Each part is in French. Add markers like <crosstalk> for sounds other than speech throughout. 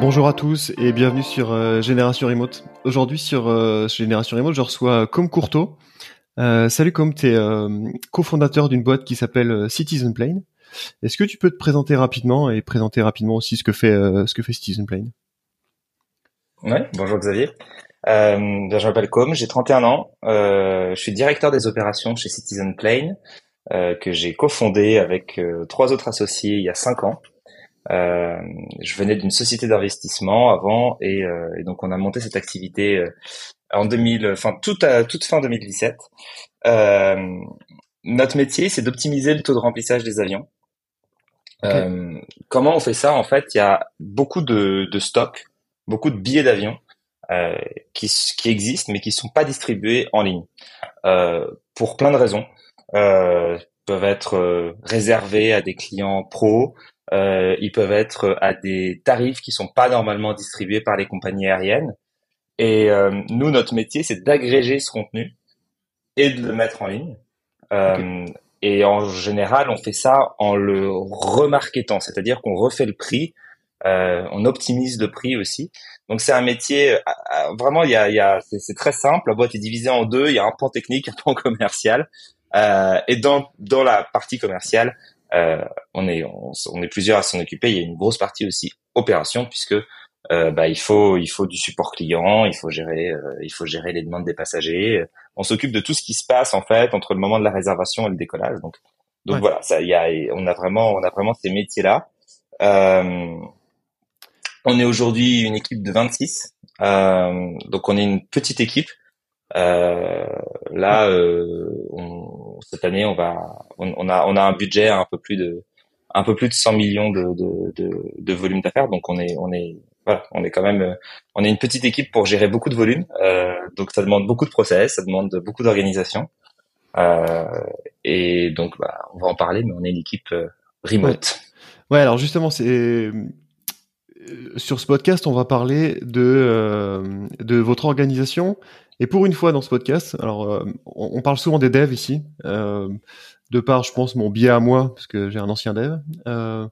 Bonjour à tous et bienvenue sur euh, Génération Remote. Aujourd'hui sur euh, Génération Remote, je reçois Com Courteau. Euh, salut Com, tu es cofondateur d'une boîte qui s'appelle Citizen Plane. Est-ce que tu peux te présenter rapidement et présenter rapidement aussi ce que fait ce que Citizen Plane? Ouais, bonjour Xavier. Je m'appelle Com, j'ai 31 ans. je suis directeur des opérations chez Citizen Plane que j'ai cofondé avec trois autres associés il y a 5 ans. Euh, je venais d'une société d'investissement avant et, euh, et, donc on a monté cette activité euh, en 2000, enfin toute toute fin 2017. Euh, notre métier, c'est d'optimiser le taux de remplissage des avions. Euh, comment on fait ça? En fait, il y a beaucoup de, de stocks, beaucoup de billets d'avion euh, qui, qui existent, mais qui sont pas distribués en ligne pour plein de raisons. peuvent être réservés à des clients pros, euh, ils peuvent être à des tarifs qui sont pas normalement distribués par les compagnies aériennes. Et euh, nous, notre métier, c'est d'agréger ce contenu et de le mettre en ligne. Euh, et en général, on fait ça en le remarketant, c'est-à-dire qu'on refait le prix, euh, on optimise le prix aussi. Donc c'est un métier euh, euh, vraiment, il y a, il y a c'est très simple. La boîte est divisée en deux. Il y a un pan technique, <laughs> un pan commercial. Euh, et dans dans la partie commerciale, euh, on est on, est plusieurs à s'en occuper. Il y a une grosse partie aussi opération puisque euh, bah, il faut il faut du support client, il faut gérer euh, il faut gérer les demandes des passagers. On s'occupe de tout ce qui se passe en fait entre le moment de la réservation et le décollage. Donc donc voilà, ça y a on a vraiment on a vraiment ces métiers là. Euh, on est aujourd'hui une équipe de 26. Euh, donc on est une petite équipe. Euh, là, euh, on, cette année, on va, on, a, on a un budget à un peu plus de, un peu plus de 100 millions de, de, de, de volume d'affaires. Donc on est, on est, voilà, on est quand même, on est une petite équipe pour gérer beaucoup de volume. Euh, donc ça demande beaucoup de process, ça demande beaucoup d'organisation. Euh, et donc, bah, on va en parler, mais on est une équipe euh, remote. Ouais. ouais, alors justement, c'est sur ce podcast, on va parler de de votre organisation et pour une fois dans ce podcast, alors euh, on, parle souvent des devs ici, euh, de par, je pense, mon biais à moi, parce que j'ai un ancien dev, euh,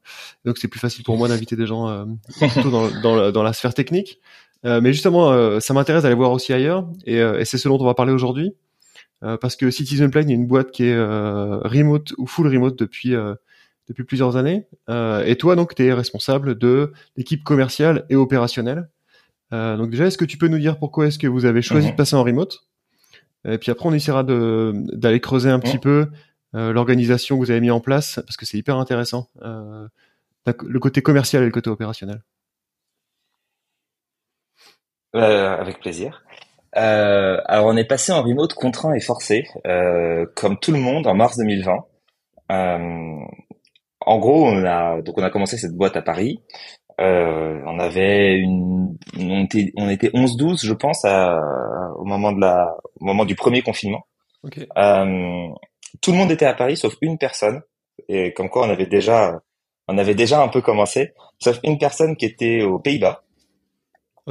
donc c'est plus facile pour moi d'inviter des gens euh, plutôt dans, dans, la, dans, la sphère technique. Euh, mais justement, ça m'intéresse d'aller voir aussi ailleurs, et, et c'est ce dont on va parler aujourd'hui, parce que Citizen Plane est une boîte qui est remote ou full remote depuis depuis plusieurs années. et toi, donc, tu es responsable de l'équipe commerciale et opérationnelle euh, donc déjà, est-ce que tu peux nous dire pourquoi est-ce que vous avez choisi de mhm. passer en remote? Et puis après, on essaiera d'aller creuser un petit peu euh, l'organisation que vous avez mis en place, parce que c'est hyper intéressant, euh, le côté commercial et le côté opérationnel. avec plaisir. alors on est passé en remote contraint et forcé, comme tout le monde en mars 2020. En gros, on a donc on a commencé cette boîte à Paris. Euh, on avait une, on était, on était 11-12, je pense, à, au moment de la, au moment du premier confinement. Euh, tout le monde était à Paris, sauf une personne. Et comme quoi, on avait déjà, on avait déjà un peu commencé, sauf une personne qui était aux Pays-Bas,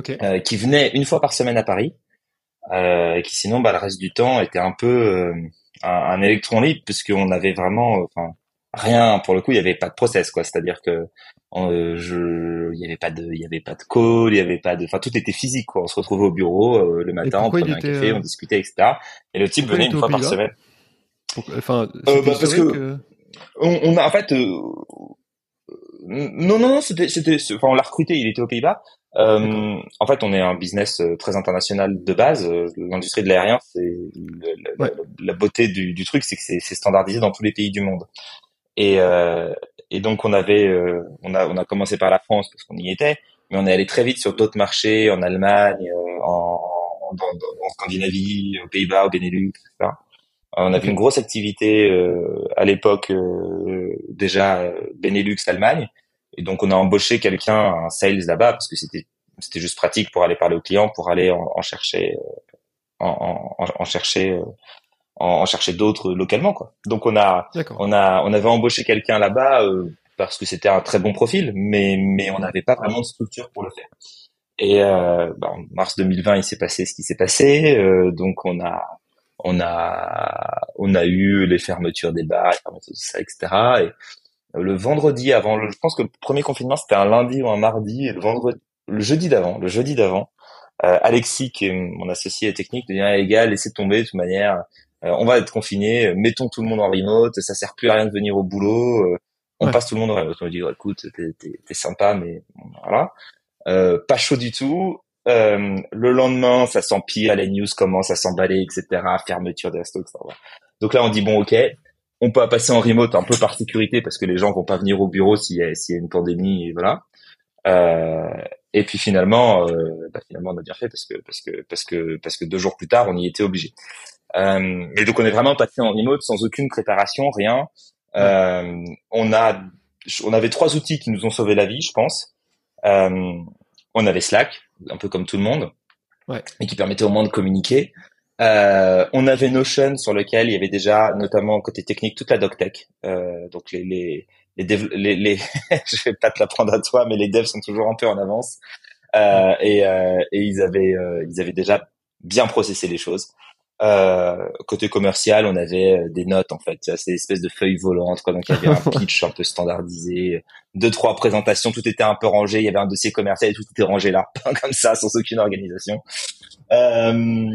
euh, qui venait une fois par semaine à Paris, euh, et qui sinon, bah, le reste du temps était un peu euh, un, un, électron libre, puisqu'on avait vraiment, enfin, rien pour le coup il y avait pas de process quoi. C'est à dire que euh, je il y avait pas de il y avait pas de call il y avait pas de enfin tout était physique quoi. On se retrouvait au bureau euh, le matin on prenait un café on euh, discutait etc et le type venait une fois par semaine. Enfin bah, parce que on, on, a en fait non non c'était c'était enfin on l'a recruté il était aux Pays-Bas. Euh, en fait, on est un business très international de base. L'industrie de l'aérien, c'est la, beauté du, du truc, c'est que c'est standardisé dans tous les pays du monde. Et, euh, et donc on avait, euh, on a, on a commencé par la France parce qu'on y était, mais on est allé très vite sur d'autres marchés, en Allemagne, euh, en, en, en, Scandinavie, aux Pays-Bas, au Benelux, etc. On avait une grosse activité à l'époque déjà Benelux, Allemagne, et donc on a embauché quelqu'un, un sales là-bas, parce que c'était c'était juste pratique pour aller parler aux clients, pour aller en, chercher, en, en, chercher, en, chercher d'autres localement, quoi. Donc on a, on a, on avait embauché quelqu'un là-bas parce que c'était un très bon profil, mais mais on n'avait pas vraiment de structure pour le faire. Et euh, bah, en mars 2020, il s'est passé ce qui s'est passé. Euh, donc on a on a on a eu les fermetures des bars, tout ça, etc. Et le vendredi avant, je pense que le premier confinement c'était un lundi ou un mardi, et le vendredi, le jeudi d'avant, le jeudi d'avant, euh, Alexis qui est mon associé technique, dit ah, les gars, laissez tomber de toute manière, euh, on va être confinés, mettons tout le monde en remote, ça sert plus à rien de venir au boulot, euh, on passe tout le monde en remote. On me dit écoute, t'es sympa, mais voilà. Euh, pas chaud du tout. Euh, le lendemain, ça s'empire, les news commencent à s'emballer, etc. Fermeture des restos, etc. Donc là, on dit bon, ok, on peut passer en remote un peu par sécurité parce que les gens vont pas venir au bureau s'il y a, s'il y a une pandémie, et voilà. Euh, et puis finalement, euh, bah finalement, on a bien fait parce que parce que parce que parce que deux jours plus tard, on y était obligé. Euh, et donc on est vraiment passé en remote sans aucune préparation, rien. Euh, on a on avait trois outils qui nous ont sauvé la vie, je pense. Euh, on avait Slack, un peu comme tout le monde, ouais. et qui permettait au moins de communiquer. Euh, on avait Notion sur lequel il y avait déjà, notamment côté technique, toute la doctech. Euh, donc les les les, les, <laughs> je vais pas te l'apprendre à toi, mais les devs sont toujours un peu en avance. Euh, et, euh, et ils avaient euh, ils avaient déjà bien processé les choses. Euh, côté commercial, on avait euh, des notes en fait, c'est des espèces de feuilles volantes quoi. Donc il y avait un <laughs> pitch un peu standardisé, deux trois présentations, tout était un peu rangé. Il y avait un dossier commercial et tout était rangé là, <laughs> comme ça, sans aucune organisation. Euh,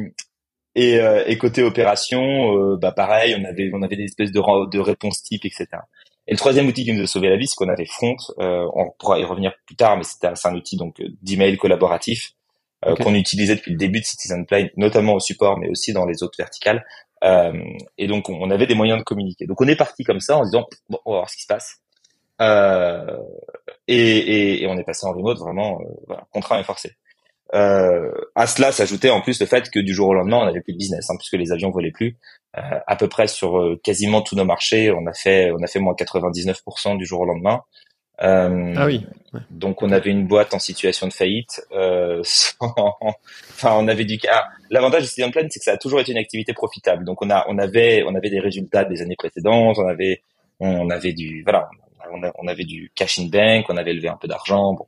et, euh, et, côté opération, euh, bah pareil, on avait on avait des espèces de, de réponses types, etc. Et le troisième outil qui nous a sauvé la vie, c'est qu'on avait Front. on pourra y revenir plus tard, mais c'était un outil donc d'email collaboratif euh, qu'on utilisait depuis le début de Citizen Plane, notamment au support, mais aussi dans les autres verticales. Euh, et donc, on avait des moyens de communiquer. Donc, on est parti comme ça en se disant, bon, on va voir ce qui se passe. Euh, et, et, et, on est passé en remote vraiment euh, voilà, contraint et forcé. Euh, à cela s'ajoutait en plus le fait que du jour au lendemain, on n'avait plus de business, hein, puisque les avions volaient plus. Euh, à peu près sur quasiment tous nos marchés, on a fait on a fait moins 99% du jour au lendemain. Euh, ah oui. Donc on avait une boîte en situation de faillite. Euh, <laughs> enfin, on avait du. Ah, L'avantage de Citizen Plan, c'est que ça a toujours été une activité profitable. Donc on a, on avait, on avait des résultats des années précédentes. On avait, on avait du, voilà, on, avait du cash in bank. On avait levé un peu d'argent. Bon.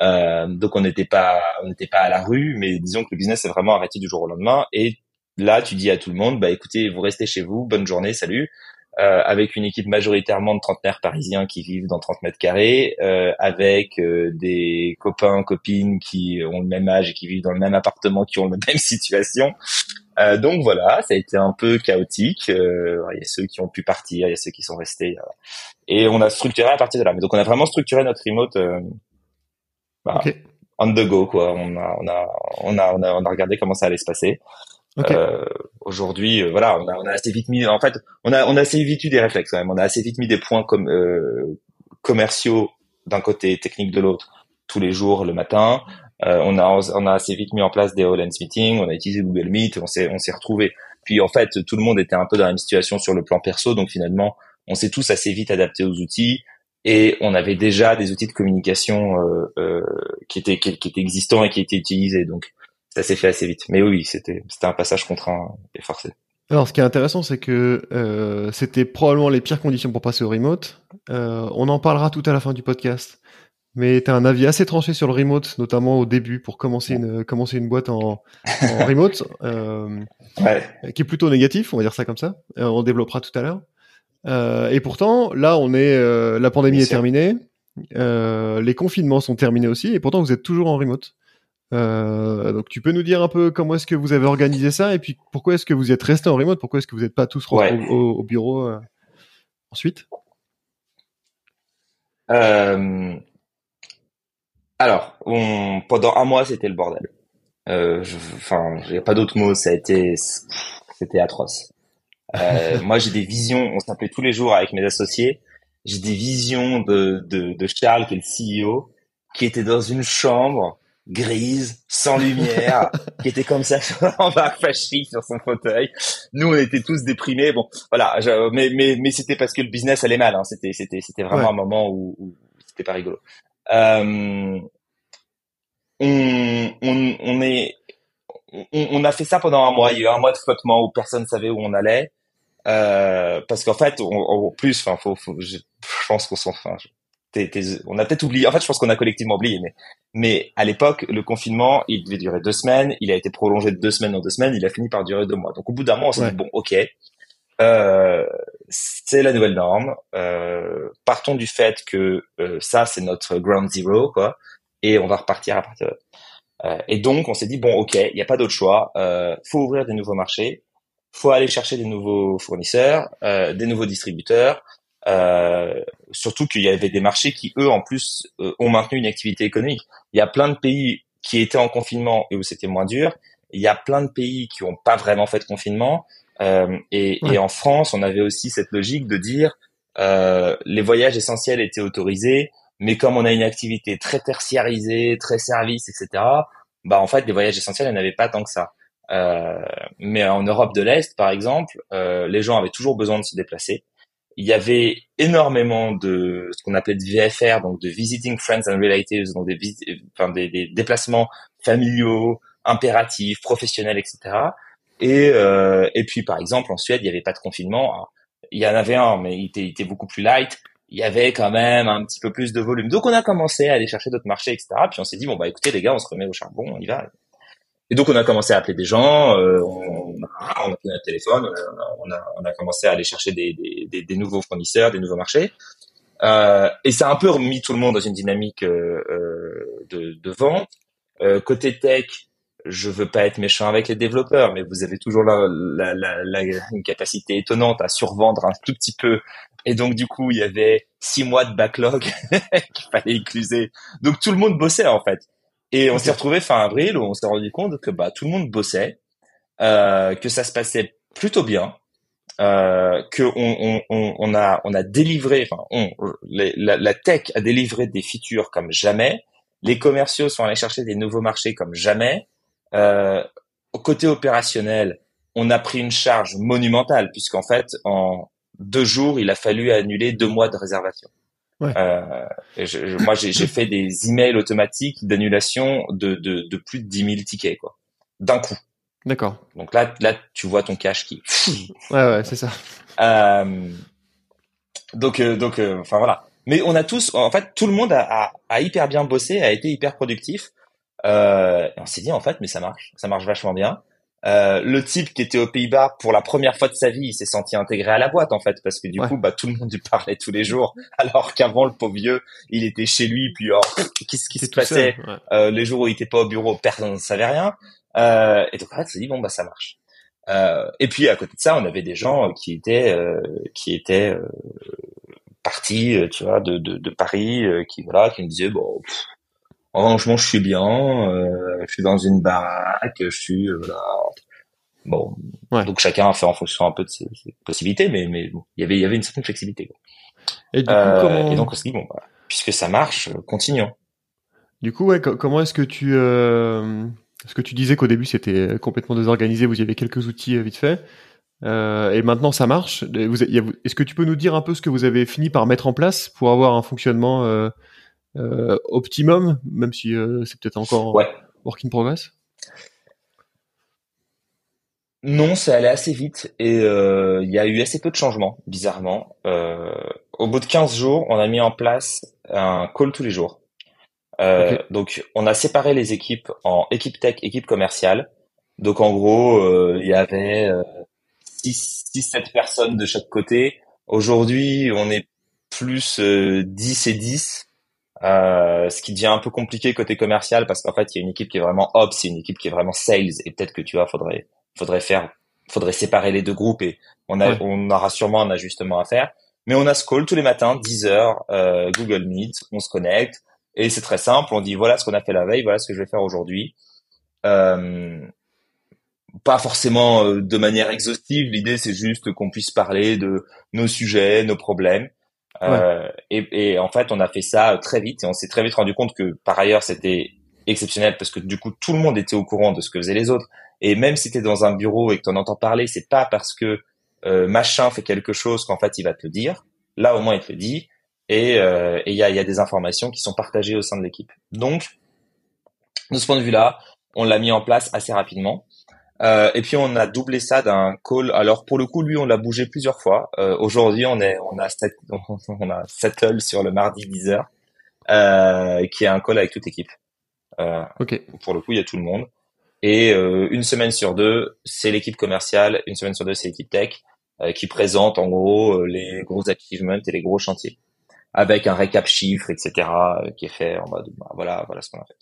Euh, donc on n'était pas, on n'était pas à la rue, mais disons que le business est vraiment arrêté du jour au lendemain. Et là, tu dis à tout le monde, bah écoutez, vous restez chez vous, bonne journée, salut. Euh, avec une équipe majoritairement de trentenaires parisiens qui vivent dans 30 mètres carrés, euh, avec euh, des copains, copines qui ont le même âge et qui vivent dans le même appartement, qui ont la <laughs> même situation. Euh, donc voilà, ça a été un peu chaotique. Euh, il y a ceux qui ont pu partir, il y a ceux qui sont restés. et on a structuré à partir de là. Mais donc on a vraiment structuré notre remote bah, on the go quoi. On a, on a, on a, on a, on a regardé comment ça allait se passer. Euh, Aujourd'hui, euh, voilà, on a, on a, assez vite mis, en fait, on a, on a assez vite eu des réflexes quand même. On a assez vite mis des points comme euh, commerciaux d'un côté, technique de l'autre, tous les jours, le matin. Euh, on a, on a assez vite mis en place des all meetings. On a utilisé Google Meet. On s'est, on s'est retrouvé. Puis en fait, tout le monde était un peu dans la même situation sur le plan perso. Donc finalement, on s'est tous assez vite adaptés aux outils et on avait déjà des outils de communication euh, euh, qui étaient qui, qui, étaient existants et qui étaient utilisés. Donc ça s'est fait assez vite. Mais oui, c'était c'était un passage contraint et forcé. Alors, ce qui est intéressant, c'est que euh, c'était probablement les pires conditions pour passer au remote. Euh, on en parlera tout à la fin du podcast. Mais tu as un avis assez tranché sur le remote, notamment au début, pour commencer une, commencer une boîte en, en <laughs> remote, euh, ouais. qui est plutôt négatif, on va dire ça comme ça. On développera tout à l'heure. Et pourtant, là, on est, la pandémie est terminée, les confinements sont terminés aussi, et pourtant, vous êtes toujours en remote. Euh, donc tu peux nous dire un peu comment est-ce que vous avez organisé ça et puis pourquoi est-ce que vous êtes resté en remote? Pourquoi est-ce que vous n'êtes pas tous au, au, bureau euh, ensuite? Euh, Alors, on, pendant un mois c'était le bordel. Euh, enfin, il n'y a pas d'autre mot. Ça a été, c'était atroce. Euh, <laughs> moi, j'ai des visions. On s'appelait tous les jours avec mes associés. J'ai des visions de, de, de Charles, qui est le CEO, qui était dans une chambre grise, sans lumière, <laughs> qui était comme ça <laughs> en fasciste sur son fauteuil. Nous, on était tous déprimés. Bon, voilà. mais mais mais c'était parce que le business allait mal. Hein. C'était c'était c'était vraiment un moment où, où c'était pas rigolo. Euh, on, on, on est, on, on, a fait ça pendant un mois. Il y a eu un mois de flottement où personne savait où on allait. Euh, parce qu'en fait, en plus, enfin, faut, faut, je, pense qu'on s'en, enfin, on a peut-être oublié. En fait, je pense qu'on a collectivement oublié, mais, mais à l'époque, le confinement, il devait durer deux semaines. Il a été prolongé de deux semaines en deux semaines. Il a fini par durer deux mois. Donc, au bout d'un mois, on s'est dit bon, ok, euh, c'est la nouvelle norme. Euh, partons du fait que euh, ça, c'est notre ground zero, quoi, et on va repartir à partir. De... Euh, et donc, on s'est dit bon, ok, il n'y a pas d'autre choix. Euh, faut ouvrir des nouveaux marchés. Faut aller chercher des nouveaux fournisseurs, des nouveaux distributeurs. Euh, surtout qu'il y avait des marchés qui, eux, en plus, euh, ont maintenu une activité économique. Il y a plein de pays qui étaient en confinement et où c'était moins dur. Il y a plein de pays qui n'ont pas vraiment fait de confinement. Euh, et, et, en France, on avait aussi cette logique de dire euh, les voyages essentiels étaient autorisés, mais comme on a une activité très tertiarisée, très service, etc., bah en fait, les voyages essentiels, il n'y en avait pas tant que ça. Euh, mais en Europe de l'Est, par exemple, euh, les gens avaient toujours besoin de se déplacer il y avait énormément de ce qu'on appelait de VFR, donc de Visiting Friends and Relatives, donc des, enfin des, des, déplacements familiaux, impératifs, professionnels, etc. Et, euh, et puis, par exemple, en Suède, il n'y avait pas de confinement. il y en avait un, mais il était, il était, beaucoup plus light. Il y avait quand même un petit peu plus de volume. Donc, on a commencé à aller chercher d'autres marchés, etc. Puis, on s'est dit, bon, bah, écoutez, les gars, on se remet au charbon, on y va. Et donc on a commencé à appeler des gens, euh, on, a, on a pris un téléphone, on a, on a, commencé à aller chercher des, des, des, nouveaux fournisseurs, des nouveaux marchés. Euh, et ça a un peu remis tout le monde dans une dynamique euh, euh de, de, vente. Euh, côté tech, je veux pas être méchant avec les développeurs, mais vous avez toujours la, la, la, la, une capacité étonnante à survendre un tout petit peu. Et donc du coup, il y avait six mois de backlog <laughs> qu'il fallait écluser. Donc tout le monde bossait en fait. Et on s'est retrouvé fin avril où on s'est rendu compte que bah tout le monde bossait, euh, que ça se passait plutôt bien, euh, que on, on, on, a on a délivré, enfin on, la, la, tech a délivré des features comme jamais, les commerciaux sont allés chercher des nouveaux marchés comme jamais. Euh, au côté opérationnel, on a pris une charge monumentale puisqu'en fait en deux jours il a fallu annuler deux mois de réservation. Euh, je, moi, j'ai fait des emails automatiques d'annulation de, de, de, plus de 10 000 tickets, quoi, d'un coup. D'accord. Donc là, là, tu vois ton cash qui. ouais, ouais, c'est ça. Euh, donc, euh, donc, euh, enfin voilà. Mais on a tous, en fait, tout le monde a, a, a hyper bien bossé, a été hyper productif. Euh, on s'est dit en fait, mais ça marche, ça marche vachement bien. Euh, le type qui était aux Pays-Bas pour la première fois de sa vie, il s'est senti intégré à la boîte en fait parce que du coup bah tout le monde lui parlait tous les jours <laughs> alors qu'avant le pauvre vieux il était chez lui puis oh, qu'est-ce qui se passait? euh, les jours où il était pas au bureau personne ne savait rien. Euh, et donc en fait s'est dit bon bah ça marche. Euh, et puis à côté de ça on avait des gens qui étaient euh, qui étaient partis tu vois de, de, de Paris qui voilà qui me disaient bon franchement, je suis bien, euh, je suis dans une baraque, je suis euh, voilà. Bon, donc chacun a fait en fonction un peu de ses, possibilités, mais mais bon, il y avait il y avait une certaine flexibilité. Quoi. Et, du coup, euh, comment... et donc on se dit bon, bah, puisque ça marche, continuons. Du coup, ouais, comment est-ce que tu euh... Parce que tu disais qu'au début c'était complètement désorganisé, vous y avez quelques outils euh, vite fait, euh, et maintenant ça marche. Est-ce que tu peux nous dire un peu ce que vous avez fini par mettre en place pour avoir un fonctionnement euh, euh, optimum, même si euh, c'est peut-être encore ouais. work in progress Non, ça allait assez vite et euh, il y a eu assez peu de changements, bizarrement. au bout de 15 jours, on a mis en place un call tous les jours. Donc, on a séparé les équipes en équipe tech, équipe commerciale. Donc, en gros, il y avait 6-7 personnes de chaque côté. Aujourd'hui, on est plus 10 et 10 euh, ce qui devient un peu compliqué côté commercial parce qu'en fait il y a une équipe qui est vraiment ops, c'est une équipe qui est vraiment sales et peut-être que tu vois faudrait faudrait faire faudrait séparer les deux groupes et on a on aura sûrement un ajustement à faire. Mais on a ce call tous les matins 10 heures euh, Google Meet, on se connecte et c'est très simple. On dit voilà ce qu'on a fait la veille, voilà ce que je vais faire aujourd'hui. Euh, pas forcément euh, de manière exhaustive. L'idée c'est juste qu'on puisse parler de nos sujets, nos problèmes. Euh, et, et, en fait, on a fait ça très vite et on s'est très vite rendu compte que par ailleurs c'était exceptionnel parce que du coup tout le monde était au courant de ce que faisaient les autres. Et même si tu es dans un bureau et que tu en entends parler, c'est pas parce que euh, machin fait quelque chose qu'en fait il va te le dire. Là au moins il te le dit. et il y, a, y a des informations qui sont partagées au sein de l'équipe. Donc, de ce point de vue-là, on l'a mis en place assez rapidement. Euh, et puis on a doublé ça d'un call. Alors pour le coup, lui, on l'a bougé plusieurs fois. Euh, Aujourd'hui, on est, on a, <laughs> on a settle sur le mardi 10h, euh, qui est un call avec toute l'équipe. Euh, ok. Pour le coup, il y a tout le monde. Et euh, une semaine sur deux, c'est l'équipe commerciale. Une semaine sur deux, c'est l'équipe tech euh, qui présente en gros les gros achievements et les gros chantiers, avec un récap chiffre, etc. qui est fait en mode, bah, voilà, voilà ce qu'on a fait.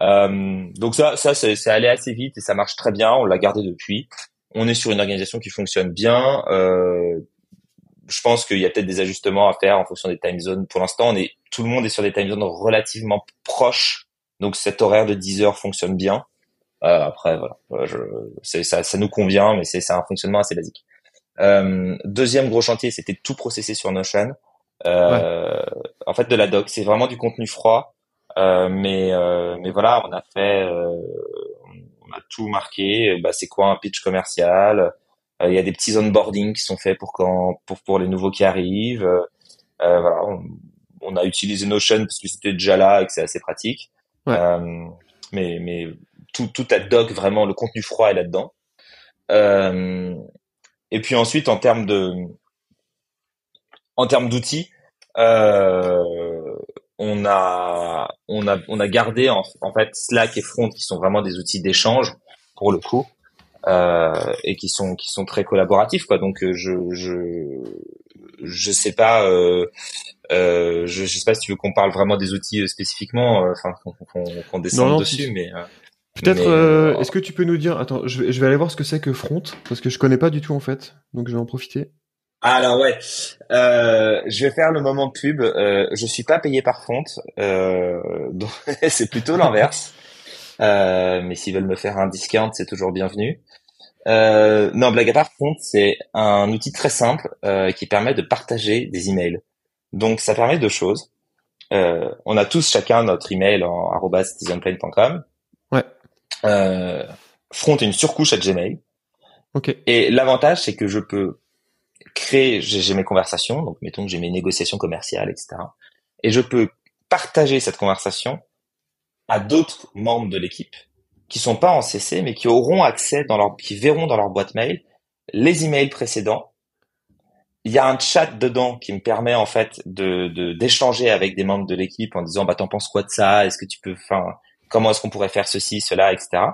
Euh, donc ça, ça c'est allé assez vite et ça marche très bien. On l'a gardé depuis. On est sur une organisation qui fonctionne bien. Euh, je pense qu'il y a peut-être des ajustements à faire en fonction des time zones. Pour l'instant, on est tout le monde est sur des time zones relativement proches. Donc cet horaire de 10 heures fonctionne bien. Euh, après, voilà, je, ça, ça nous convient, mais c'est un fonctionnement assez basique. Euh, deuxième gros chantier, c'était tout processer sur Notion. Euh, En fait, de la doc, c'est vraiment du contenu froid. Euh, mais euh, mais voilà, on a fait, euh, on a tout marqué. Bah, c'est quoi un pitch commercial? Il y a des petits onboarding qui sont faits pour quand pour pour les nouveaux qui arrivent. voilà, on, a utilisé Notion parce que c'était déjà là et que c'est assez pratique. mais mais tout tout à doc vraiment le contenu froid est là-dedans. et puis ensuite en termes de en termes d'outils, euh, on a on a on a gardé en, fait Slack et Front qui sont vraiment des outils d'échange pour le coup euh, et qui sont qui sont très collaboratifs quoi donc euh, je je je sais pas euh, euh, je, je sais pas si tu veux qu'on parle vraiment des outils euh, spécifiquement enfin qu'on qu'on descende dessus mais Peut-être, est-ce que tu peux nous dire, attends, je vais, je vais aller voir ce que c'est que Front, parce que je connais pas du tout en fait, donc je vais en profiter. Alors ouais, euh, je vais faire le moment pub. Euh, je suis pas payé par Font, euh, <laughs> c'est plutôt l'inverse. Euh, mais s'ils veulent me faire un discount, c'est toujours bienvenu. Euh, non, blague à part, Font, c'est un outil très simple euh, qui permet de partager des emails. Donc ça permet deux choses. on a tous chacun notre email en citizenplane.com. Ouais. Front est une surcouche à Gmail. Ok. Et l'avantage, c'est que je peux créer, j'ai mes conversations, donc mettons que j'ai mes négociations commerciales, etc. Et je peux partager cette conversation à d'autres membres de l'équipe qui sont pas en CC, mais qui auront accès dans leur, qui verront dans leur boîte mail les emails précédents. Il y a un chat dedans qui me permet en fait de d'échanger avec des membres de l'équipe en disant bah t'en penses quoi de ça? Est-ce que tu peux, enfin comment est-ce qu'on pourrait faire ceci, cela, etc.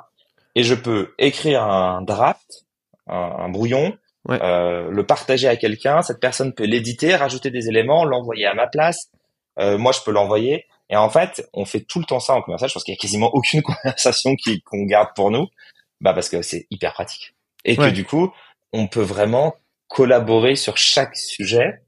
Et je peux écrire un draft, un brouillon, euh, le partager à quelqu'un, cette personne peut l'éditer, rajouter des éléments, l'envoyer à ma place. Euh, moi, je peux l'envoyer. Et en fait, on fait tout le temps ça en conversation. Je pense qu'il y a quasiment aucune <laughs> conversation qu'on garde pour nous, bah parce que c'est hyper pratique et que du coup, on peut vraiment collaborer sur chaque sujet.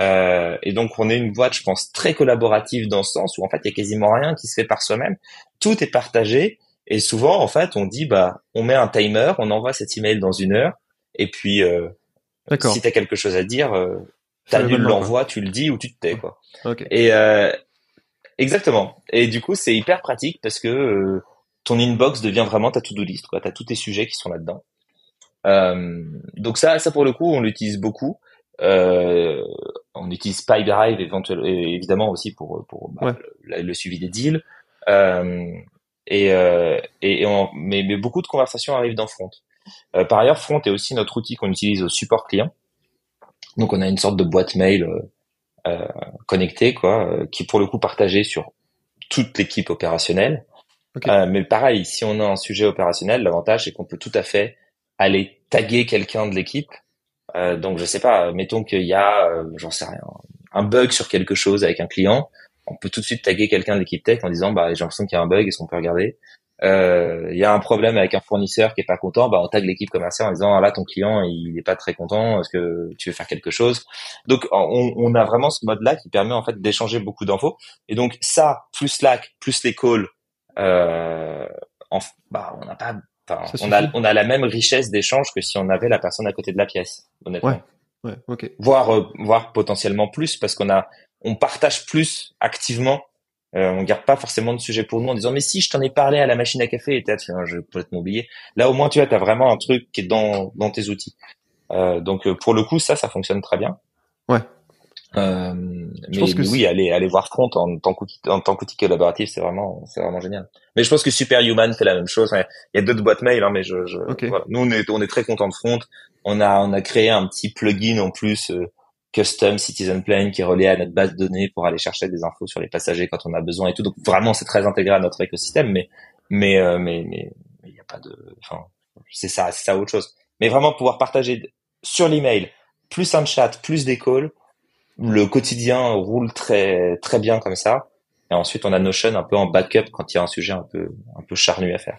Euh, et donc, on est une boîte, je pense, très collaborative dans ce sens où en fait, il y a quasiment rien qui se fait par soi-même. Tout est partagé. Et souvent, en fait, on dit, bah, on met un timer, on envoie cet email dans une heure et puis, euh, si tu as quelque chose à dire, euh, tu annules l'envoi, tu le dis ou tu te tais. Quoi. Et euh, exactement. Et du coup, c'est hyper pratique parce que euh, ton inbox devient vraiment ta to-do list. Tu as tous tes sujets qui sont là-dedans. Euh, donc ça, ça pour le coup, on l'utilise beaucoup. Euh, on utilise PipeDrive éventuellement, évidemment aussi pour, pour bah, le, suivi des deals. Euh, et, et, et on, mais, mais, beaucoup de conversations arrivent dans Front. Euh, par ailleurs, Front est aussi notre outil qu'on utilise au support client. Donc on a une sorte de boîte mail euh, euh connectée, quoi, qui pour le coup partagée sur toute l'équipe opérationnelle. mais pareil, si on a un sujet opérationnel, l'avantage c'est qu'on peut tout à fait aller taguer quelqu'un de l'équipe. donc je sais pas, mettons qu'il y a, j'en sais rien, un bug sur quelque chose avec un client, on peut tout de suite taguer quelqu'un de l'équipe tech en disant bah j'ai l'impression qu'il y a un bug, est-ce qu'on peut regarder? Il y a un problème avec un fournisseur qui est pas content, bah on tag l'équipe commerciale en disant ah, là ton client il est pas très content, est-ce que tu veux faire quelque chose? Donc on, on a vraiment ce mode-là qui permet en fait d'échanger beaucoup d'infos. Et donc ça plus Slack plus les calls, euh, en, bah on n'a pas, on a on a la même richesse d'échange que si on avait la personne à côté de la pièce, honnêtement. Ouais. Ouais, ok. Voire, euh, voire potentiellement plus parce qu'on a, on partage plus activement euh, on garde pas forcément de sujet pour nous en disant mais si je t'en ai parlé à la machine à café et t'as je peut-être m'oublier. Là au moins tu vois t'as vraiment un truc qui est dans dans tes outils. Euh, donc euh, pour le coup ça ça fonctionne très bien. Ouais. Euh, mais, oui, aller aller voir Front en tant qu'outil en tant qu'outil collaboratif, c'est vraiment c'est vraiment génial. Mais je pense que Superhuman fait la même chose. Il y a d'autres boîtes mail, hein, mais je, je voilà. nous on est on est très content de Front. On a on a créé un petit plugin en plus euh, custom Citizen Plane qui est relié à notre base de données pour aller chercher des infos sur les passagers quand on a besoin et tout. Donc vraiment c'est très intégré à notre écosystème, mais mais euh, mais mais il n'y a pas de enfin c'est ça c'est ça autre chose. Mais vraiment pouvoir partager sur l'email plus un chat plus des calls le quotidien roule très très bien comme ça. Et ensuite, on a Notion un peu en backup quand il y a un sujet un peu un peu charnu à faire.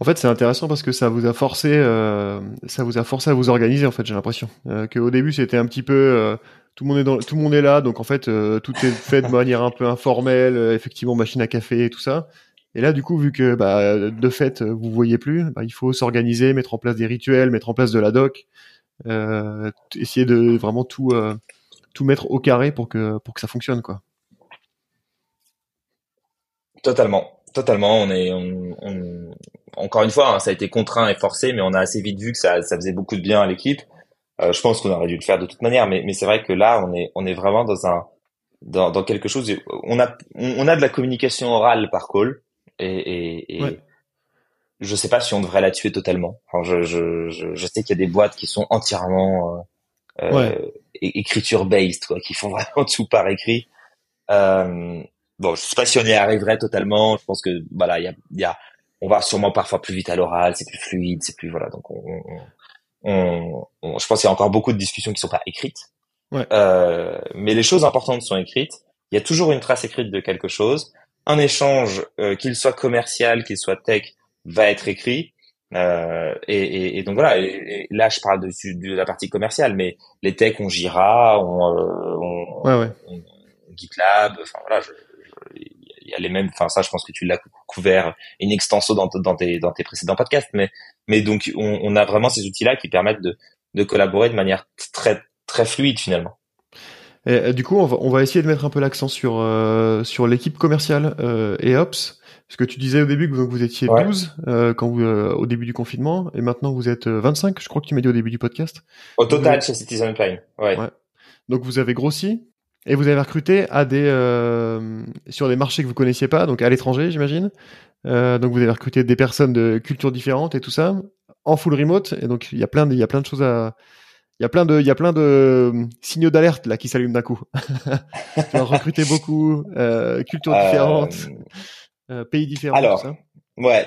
En fait, c'est intéressant parce que ça vous a forcé, euh, ça vous a forcé à vous organiser. En fait, j'ai l'impression euh, qu'au début, c'était un petit peu euh, tout le monde est dans, tout le monde est là, donc en fait, euh, tout est fait de <laughs> manière un peu informelle, effectivement, machine à café et tout ça. Et là, du coup, vu que bah, de fait, vous voyez plus, bah, il faut s'organiser, mettre en place des rituels, mettre en place de la doc, essayer de vraiment tout tout mettre au carré pour que pour que ça fonctionne quoi. Totalement, totalement. On est on, encore une fois, hein, ça a été contraint et forcé, mais on a assez vite vu que ça, ça faisait beaucoup de bien à l'équipe. Euh, je pense qu'on aurait dû le faire de toute manière, mais, mais c'est vrai que là, on est on est vraiment dans un dans, dans quelque chose. On a on a de la communication orale par call et, et, et je sais pas si on devrait la tuer totalement. Enfin, je, je, je, je sais qu'il y a des boîtes qui sont entièrement euh, euh écriture based, quoi, qui font <laughs> vraiment tout par écrit. Euh, bon, je sais pas si on y arriverait totalement. Je pense que voilà, il y a, y a, on va sûrement parfois plus vite à l'oral, c'est plus fluide, c'est plus voilà. Donc, on, on, on, je pense qu'il y a encore beaucoup de discussions qui sont pas écrites. Ouais. Euh, mais les choses importantes sont écrites. Il y a toujours une trace écrite de quelque chose. Un échange, euh, qu'il soit commercial, qu'il soit tech, va être écrit. Euh, et, et, et, donc voilà. Et, là, je parle de, de, la partie commerciale, mais les techs, on Jira, on, euh, on, ouais, ouais. on GitLab. Enfin voilà, il y a les mêmes. Enfin ça, je pense que tu l'as couvert in extenso dans, dans, tes dans tes précédents podcasts. Mais mais donc on, on a vraiment ces outils-là qui permettent de de collaborer de manière très très fluide finalement. Et, du coup, on va, on va essayer de mettre un peu l'accent sur euh, sur l'équipe commerciale euh, et ops. Parce que tu disais au début que vous, étiez 12 euh, quand vous, euh, au début du confinement, et maintenant vous êtes 25, euh, je crois que tu m'as dit au début du podcast. Au total chez Citizen ouais. ouais. Donc vous avez grossi et vous avez recruté à des sur des marchés que vous connaissiez pas, donc à l'étranger, j'imagine. donc vous avez recruté des personnes de cultures différentes et tout ça en full remote. Et donc il y a plein de, il y a plein de choses à il y a plein de, il y a plein de signaux d'alerte là qui s'allument d'un coup. <laughs> tu as recruté beaucoup, euh, cultures différentes. Euh, pays différents. Alors, ouais.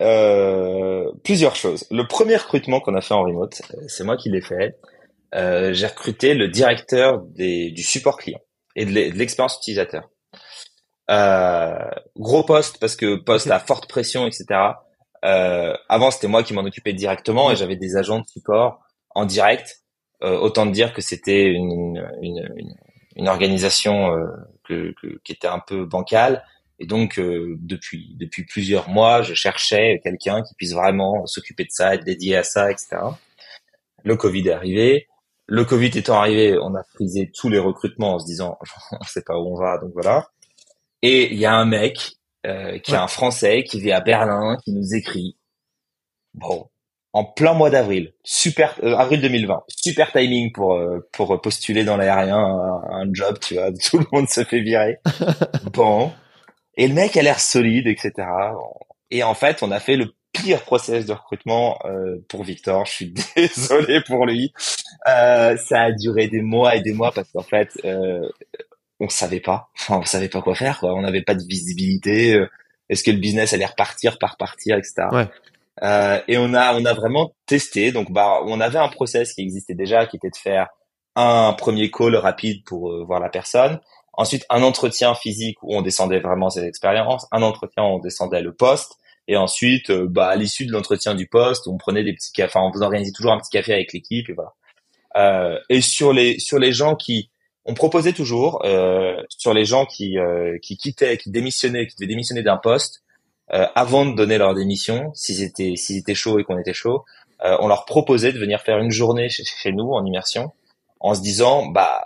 Euh, plusieurs choses. Le premier recrutement qu'on a fait en remote, euh, c'est moi qui l'ai fait. Euh, j'ai recruté le directeur des, du support client et de l'expérience utilisateur. Euh, gros poste parce que poste à forte pression, etc. Euh, avant, c'était moi qui m'en occupais directement et j'avais des agents de support en direct. autant dire que c'était une, une, une, une, organisation que, que, qui était un peu bancale et donc euh, depuis depuis plusieurs mois, je cherchais quelqu'un qui puisse vraiment s'occuper de ça, être dédié à ça, etc. Le Covid est arrivé. Le Covid étant arrivé, on a frisé tous les recrutements en se disant <laughs> on sait pas où on va, donc voilà. Et il y a un mec euh, qui est un Français qui vit à Berlin, qui nous écrit bon en plein mois d'avril, super euh, avril 2020, super timing pour euh, pour postuler dans l'aérien un, un job, tu vois, <laughs> tout le monde se fait virer. <laughs> bon, et le mec a l'air solide, etc. Et en fait, on a fait le pire process de recrutement euh, pour Victor. Je suis <laughs> désolé pour lui. Euh, ça a duré des mois et des mois parce qu'en fait, euh, on savait pas. Enfin, on savait pas quoi faire. Quoi. On n'avait pas de visibilité. Euh, est-ce que le business allait repartir, par partir, etc. Ouais. Euh, et on a on a vraiment testé. Donc, bah, on avait un process qui existait déjà, qui était de faire un premier call rapide pour euh, voir la personne. Ensuite, un entretien physique où on descendait vraiment ses expériences, un entretien où on descendait le poste, et ensuite, euh, bah, à l'issue de l'entretien du poste, on prenait des petits cafés, enfin, on organisait toujours un petit café avec l'équipe, et voilà. Euh, et sur les sur les gens qui, on proposait toujours euh, sur les gens qui euh, qui quittaient, qui démissionnaient, qui devaient démissionner d'un poste, euh, avant de donner leur démission, s'ils étaient s'ils étaient chauds et qu'on était chaud, on leur proposait de venir faire une journée chez, chez nous en immersion en se disant bah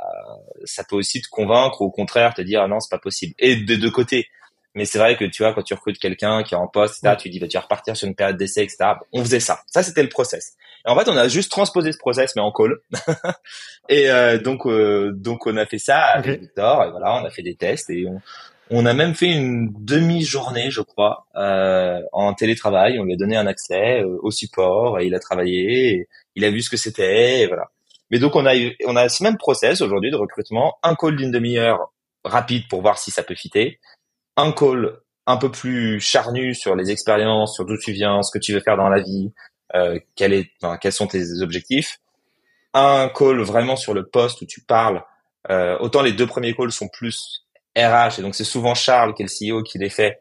ça peut aussi te convaincre ou au contraire te dire ah non c'est pas possible et des deux côtés mais c'est vrai que tu vois quand tu recrutes quelqu'un qui est en poste là tu dis bah tu vas repartir sur une période d'essai etc on faisait ça ça c'était le process Et en fait, on a juste transposé ce process mais en call. <laughs> et donc donc on a fait ça avec Victor. Et voilà, on a fait des tests et on, on a même fait une demi-journée, je crois, euh, en télétravail. On lui a donné un accès euh, au support et il a travaillé. il a vu ce que c'était. Voilà. Mais donc on a on a ce même process aujourd'hui de recrutement. Un call d'une demi-heure rapide pour voir si ça peut fitter. Un call un peu plus charnu sur les expériences, sur d'où tu viens, ce que tu veux faire dans la vie, euh, quel est, enfin, quels sont tes objectifs. Un call vraiment sur le poste où tu parles. Euh, autant les deux premiers calls sont plus RH, et donc c'est souvent Charles qui est le CEO qui les fait,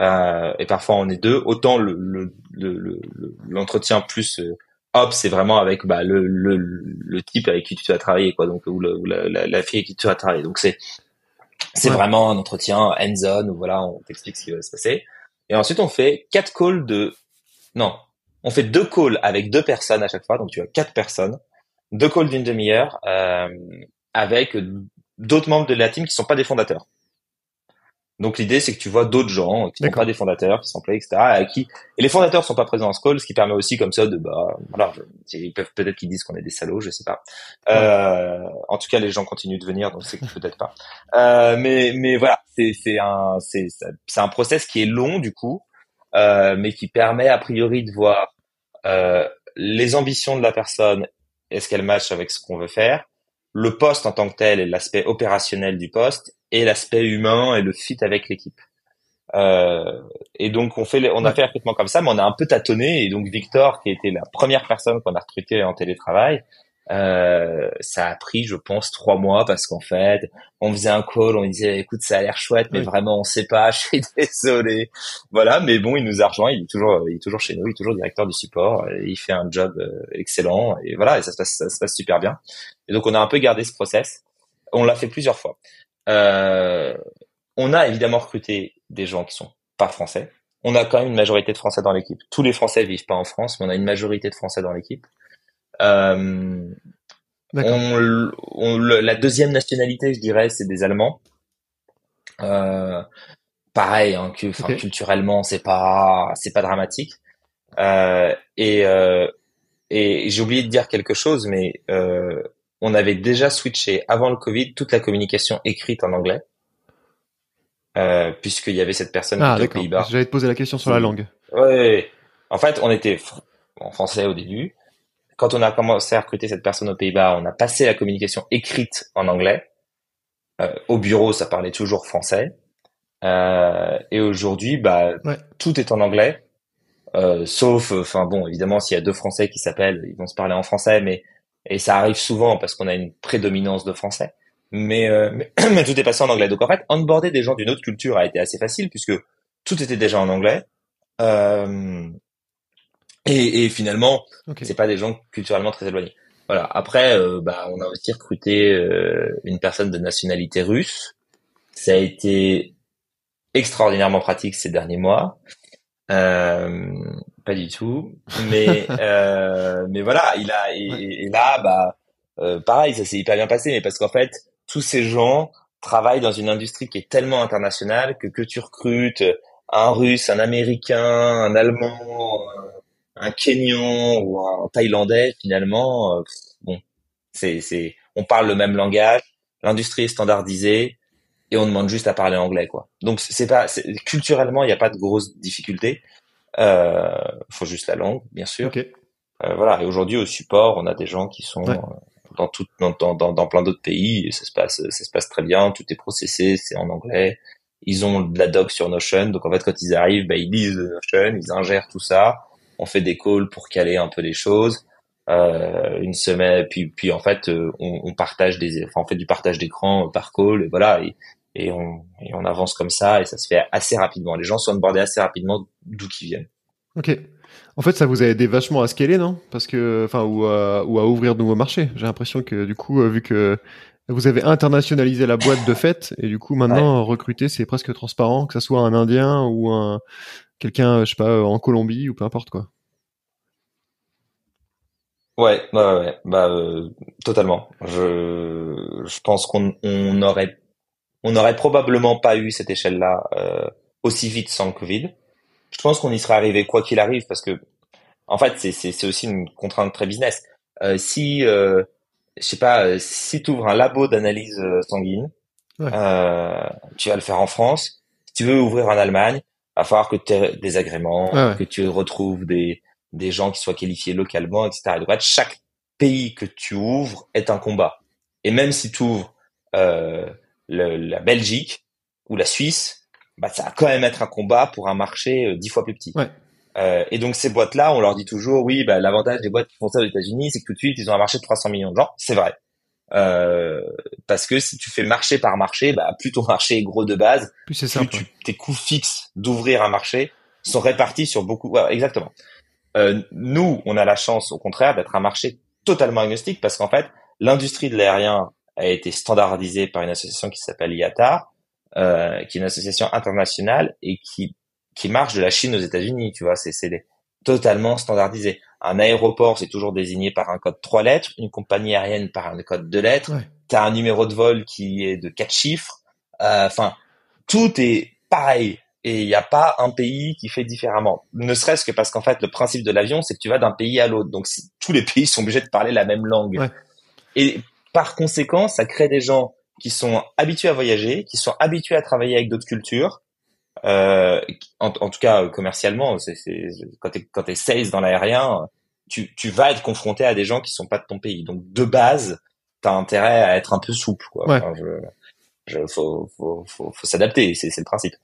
euh, et parfois on est deux. Autant le l'entretien le, le, plus euh, hop, c'est vraiment avec bah, le, type avec qui tu as travaillé, quoi, donc ou, la, la, la, fille avec qui tu as travaillé. Donc c'est c'est vraiment un entretien hands-on où voilà, on t'explique ce qui va se passer. Et ensuite on fait quatre calls de non, on fait deux calls avec deux personnes à chaque fois, donc tu as quatre personnes, deux calls d'une demi-heure euh, avec d'autres membres de la team qui sont pas des fondateurs. Donc l'idée c'est que tu vois d'autres gens qui sont pas des fondateurs, qui sont employés, etc. À qui et les fondateurs sont pas présents en ce call, ce qui permet aussi comme ça de bah voilà, ils peuvent peut-être qu'ils disent qu'on est des salauds, je sais pas. Euh, en tout cas les gens continuent de venir, donc c'est peut-être pas. Euh, mais mais voilà, c'est c'est un c'est c'est un process qui est long du coup, euh, mais qui permet a priori de voir euh, les ambitions de la personne, est-ce qu'elle match avec ce qu'on veut faire le poste en tant que tel et l'aspect opérationnel du poste et l'aspect humain et le fit avec l'équipe. Euh, et donc on fait, on a fait un recrutement comme ça, mais on a un peu tâtonné. Et donc Victor, qui était la première personne qu'on a recrutée en télétravail, euh, ça a pris, je pense, trois mois parce qu'en fait, on faisait un call, on disait, écoute, ça a l'air chouette, mais vraiment, on sait pas. <laughs> Je suis désolé. Voilà, mais bon, il nous a rejoint. Il est toujours, il est toujours chez nous. Il est toujours directeur du support. Il fait un job euh, excellent et voilà, et ça se passe, ça se passe super bien. Et donc, on a un peu gardé ce process. On l'a fait plusieurs fois. Euh, on a évidemment recruté des gens qui sont pas français. On a quand même une majorité de Français dans l'équipe. Tous les Français vivent pas en France, mais on a une majorité de Français dans l'équipe. Euh, on, la deuxième nationalité, je dirais, c'est des Allemands. Euh, pareil, hein, que, culturellement, c'est pas, c'est pas dramatique. Euh, et euh, et j'ai oublié de dire quelque chose, mais euh, on avait déjà switché avant le Covid toute la communication écrite en anglais, euh, puisqu'il y avait cette personne ah, aux Pays-Bas. J'allais te poser la question sur la langue. Ouais. En fait, on était en français au début, quand on a commencé à recruter cette personne aux Pays-Bas, on a passé la communication écrite en anglais. Euh, au bureau, ça parlait toujours français. Euh, et aujourd'hui, bah, tout est en anglais. Euh, sauf, enfin bon, évidemment, s'il y a deux Français qui s'appellent, ils vont se parler en français, mais et ça arrive souvent parce qu'on a une prédominance de français. Mais, mais, <clears throat> mais, tout est passé en anglais. Donc en fait, onboarder des gens d'une autre culture a été assez facile puisque tout était déjà en anglais. Euh, et, et finalement, c'est pas des gens culturellement très éloignés. Voilà. Après, euh, bah, on a aussi recruté euh, une personne de nationalité russe. Ça a été extraordinairement pratique ces derniers mois. Euh, pas du tout, mais <laughs> euh, mais voilà, il a et, et là, bah, euh, pareil, ça s'est hyper bien passé, mais parce qu'en fait, tous ces gens travaillent dans une industrie qui est tellement internationale que que tu recrutes un Russe, un Américain, un Allemand, un Kenyan ou un Thaïlandais, finalement, euh, bon, c'est, c'est, on parle le même langage, l'industrie est standardisée et on demande juste à parler anglais, quoi. Donc c'est pas, culturellement, il n'y a pas de grosses difficultés. Euh, faut juste la langue, bien sûr. Euh, voilà. Et aujourd'hui, au support, on a des gens qui sont dans, tout, dans, dans, dans plein d'autres pays et ça se passe, ça se passe très bien. Tout est processé, c'est en anglais. Ils ont de la doc sur Notion, donc en fait, quand ils arrivent, bah, ils lisent Notion, ils ingèrent tout ça on fait des calls pour caler un peu les choses. Euh, une semaine, puis puis en fait, euh, on, on, partage des, enfin, on fait du partage d'écran par call, et voilà, et, et, on, et on avance comme ça, et ça se fait assez rapidement. Les gens sont onboardés assez rapidement d'où qu'ils viennent. Ok. En fait, ça vous a aidé vachement à scaler, non? Parce que, enfin, ou à, ou à ouvrir de nouveaux marchés. J'ai l'impression que du coup, euh, vu que vous avez internationalisé la boîte de fait, et du coup maintenant recruter, c'est presque transparent, que ça soit un Indien ou un quelqu'un, je sais pas, en Colombie ou peu importe quoi. Ouais, ouais, ouais, bah euh, totalement. Je, je pense qu'on on aurait, on aurait probablement pas eu cette échelle-là euh, aussi vite sans le Covid. Je pense qu'on y serait arrivé quoi qu'il arrive parce que En fait, c'est aussi une contrainte très business. Euh, si euh, je sais pas, euh, si tu ouvres un labo d'analyse sanguine, euh, tu vas le faire en France. Si tu veux ouvrir en Allemagne, va falloir que tu aies des agréments, que tu retrouves des, des gens qui soient qualifiés localement, etc. Et donc, chaque pays que tu ouvres est un combat. Et même si tu ouvres euh, le, la Belgique ou la Suisse, bah, ça va quand même être un combat pour un marché euh, dix fois plus petit. Ouais. Euh, et donc ces boîtes-là, on leur dit toujours, oui, bah, l'avantage des boîtes qui font ça aux États-Unis, c'est que tout de suite, ils ont un marché de 300 millions de gens. C'est vrai. Euh, parce que si tu fais marché par marché, bah, plus ton marché est gros de base, plus, c'est plus tes coûts fixes d'ouvrir un marché sont répartis sur beaucoup. exactement. Euh, nous, on a la chance, au contraire, d'être un marché totalement agnostique parce qu'en fait, l'industrie de l'aérien a été standardisée par une association qui s'appelle IATA, euh, qui est une association internationale et qui qui marche de la Chine aux États-Unis. Tu vois, c'est c'est totalement standardisé. Un aéroport, c'est toujours désigné par un code trois lettres, une compagnie aérienne par un code deux lettres. Tu as un numéro de vol qui est de quatre chiffres. Euh, enfin, tout est pareil. Et il n'y a pas un pays qui fait différemment. Ne serait-ce que parce qu'en fait, le principe de l'avion, c'est que tu vas d'un pays à l'autre. Donc, tous les <laughs> pays sont obligés de parler la même langue. Et par conséquent, ça crée des gens qui sont habitués à voyager, qui sont habitués à travailler avec d'autres cultures. Euh, en, tout cas, commercialement, c'est, quand tu quand es sales dans l'aérien, tu, tu vas être confronté à des gens qui sont pas de ton pays. Donc, de base, tu as intérêt à être un peu souple. Quoi. Ouais. je, faut, faut, faut, faut s'adapter, c'est, c'est le principe.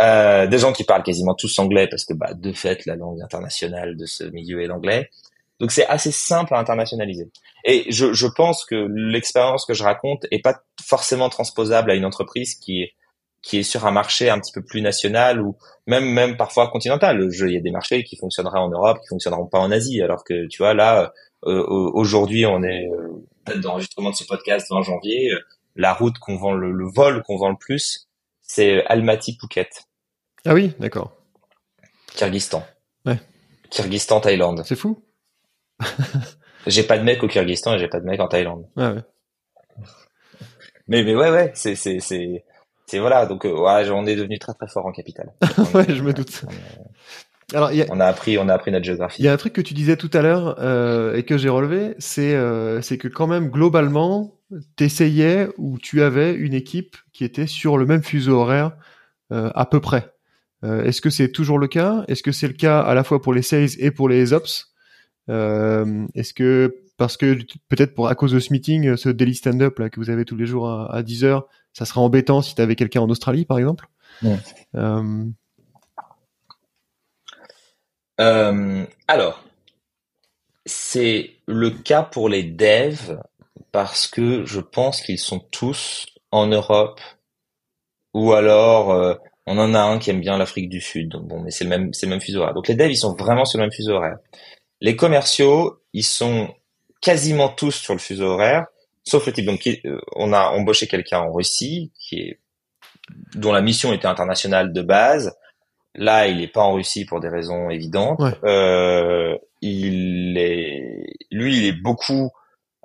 Euh, des gens qui parlent quasiment tous anglais parce que bah, de fait la langue internationale de ce milieu est l'anglais. Donc c'est assez simple à internationaliser. Et je, je pense que l'expérience que je raconte est pas forcément transposable à une entreprise qui est qui est sur un marché un petit peu plus national ou même même parfois continental. Il y a des marchés qui fonctionneraient en Europe, qui fonctionneront pas en Asie. Alors que tu vois là, euh, aujourd'hui on est euh, d'enregistrement de ce podcast 20 janvier. la route qu'on vend le, le vol qu'on vend le plus, c'est Almaty Phuket. Ah oui, d'accord. Kyrgyzstan. Ouais. Kyrgyzstan, Thaïlande. C'est fou. J'ai pas de mec au Kyrgyzstan et j'ai pas de mec en Thaïlande. Ah ouais. Mais mais ouais ouais, c'est c'est c'est c'est voilà donc euh, ouais, on est devenu très très fort en capital. <laughs> ouais, je me doute. On, Alors, y a, on a appris on a appris notre géographie. Il y a un truc que tu disais tout à l'heure euh, et que j'ai relevé, c'est euh, c'est que quand même globalement, t'essayais ou tu avais une équipe qui était sur le même fuseau horaire euh, à peu près. Euh, est-ce que c'est toujours le cas? Est-ce que c'est le cas à la fois pour les sales et pour les ops? euh, Est-ce que parce que peut-être pour à cause de ce meeting, ce daily stand-up là que vous avez tous les jours à, à 10 heures, ça serait embêtant si tu avais quelqu'un en Australie par exemple. Euh... Euh, alors, c'est le cas pour les devs parce que je pense qu'ils sont tous en Europe ou alors euh, on en a un qui aime bien l'Afrique du Sud. Donc bon, mais c'est le même, c'est le même fuseau horaire. Donc les devs, ils sont vraiment sur le même fuseau horaire. Les commerciaux, ils sont quasiment tous sur le fuseau horaire, sauf le type. Donc euh, on a embauché quelqu'un en Russie qui est dont la mission était internationale de base. Là, il n'est pas en Russie pour des raisons évidentes. Ouais. Euh, il est, lui, il est beaucoup,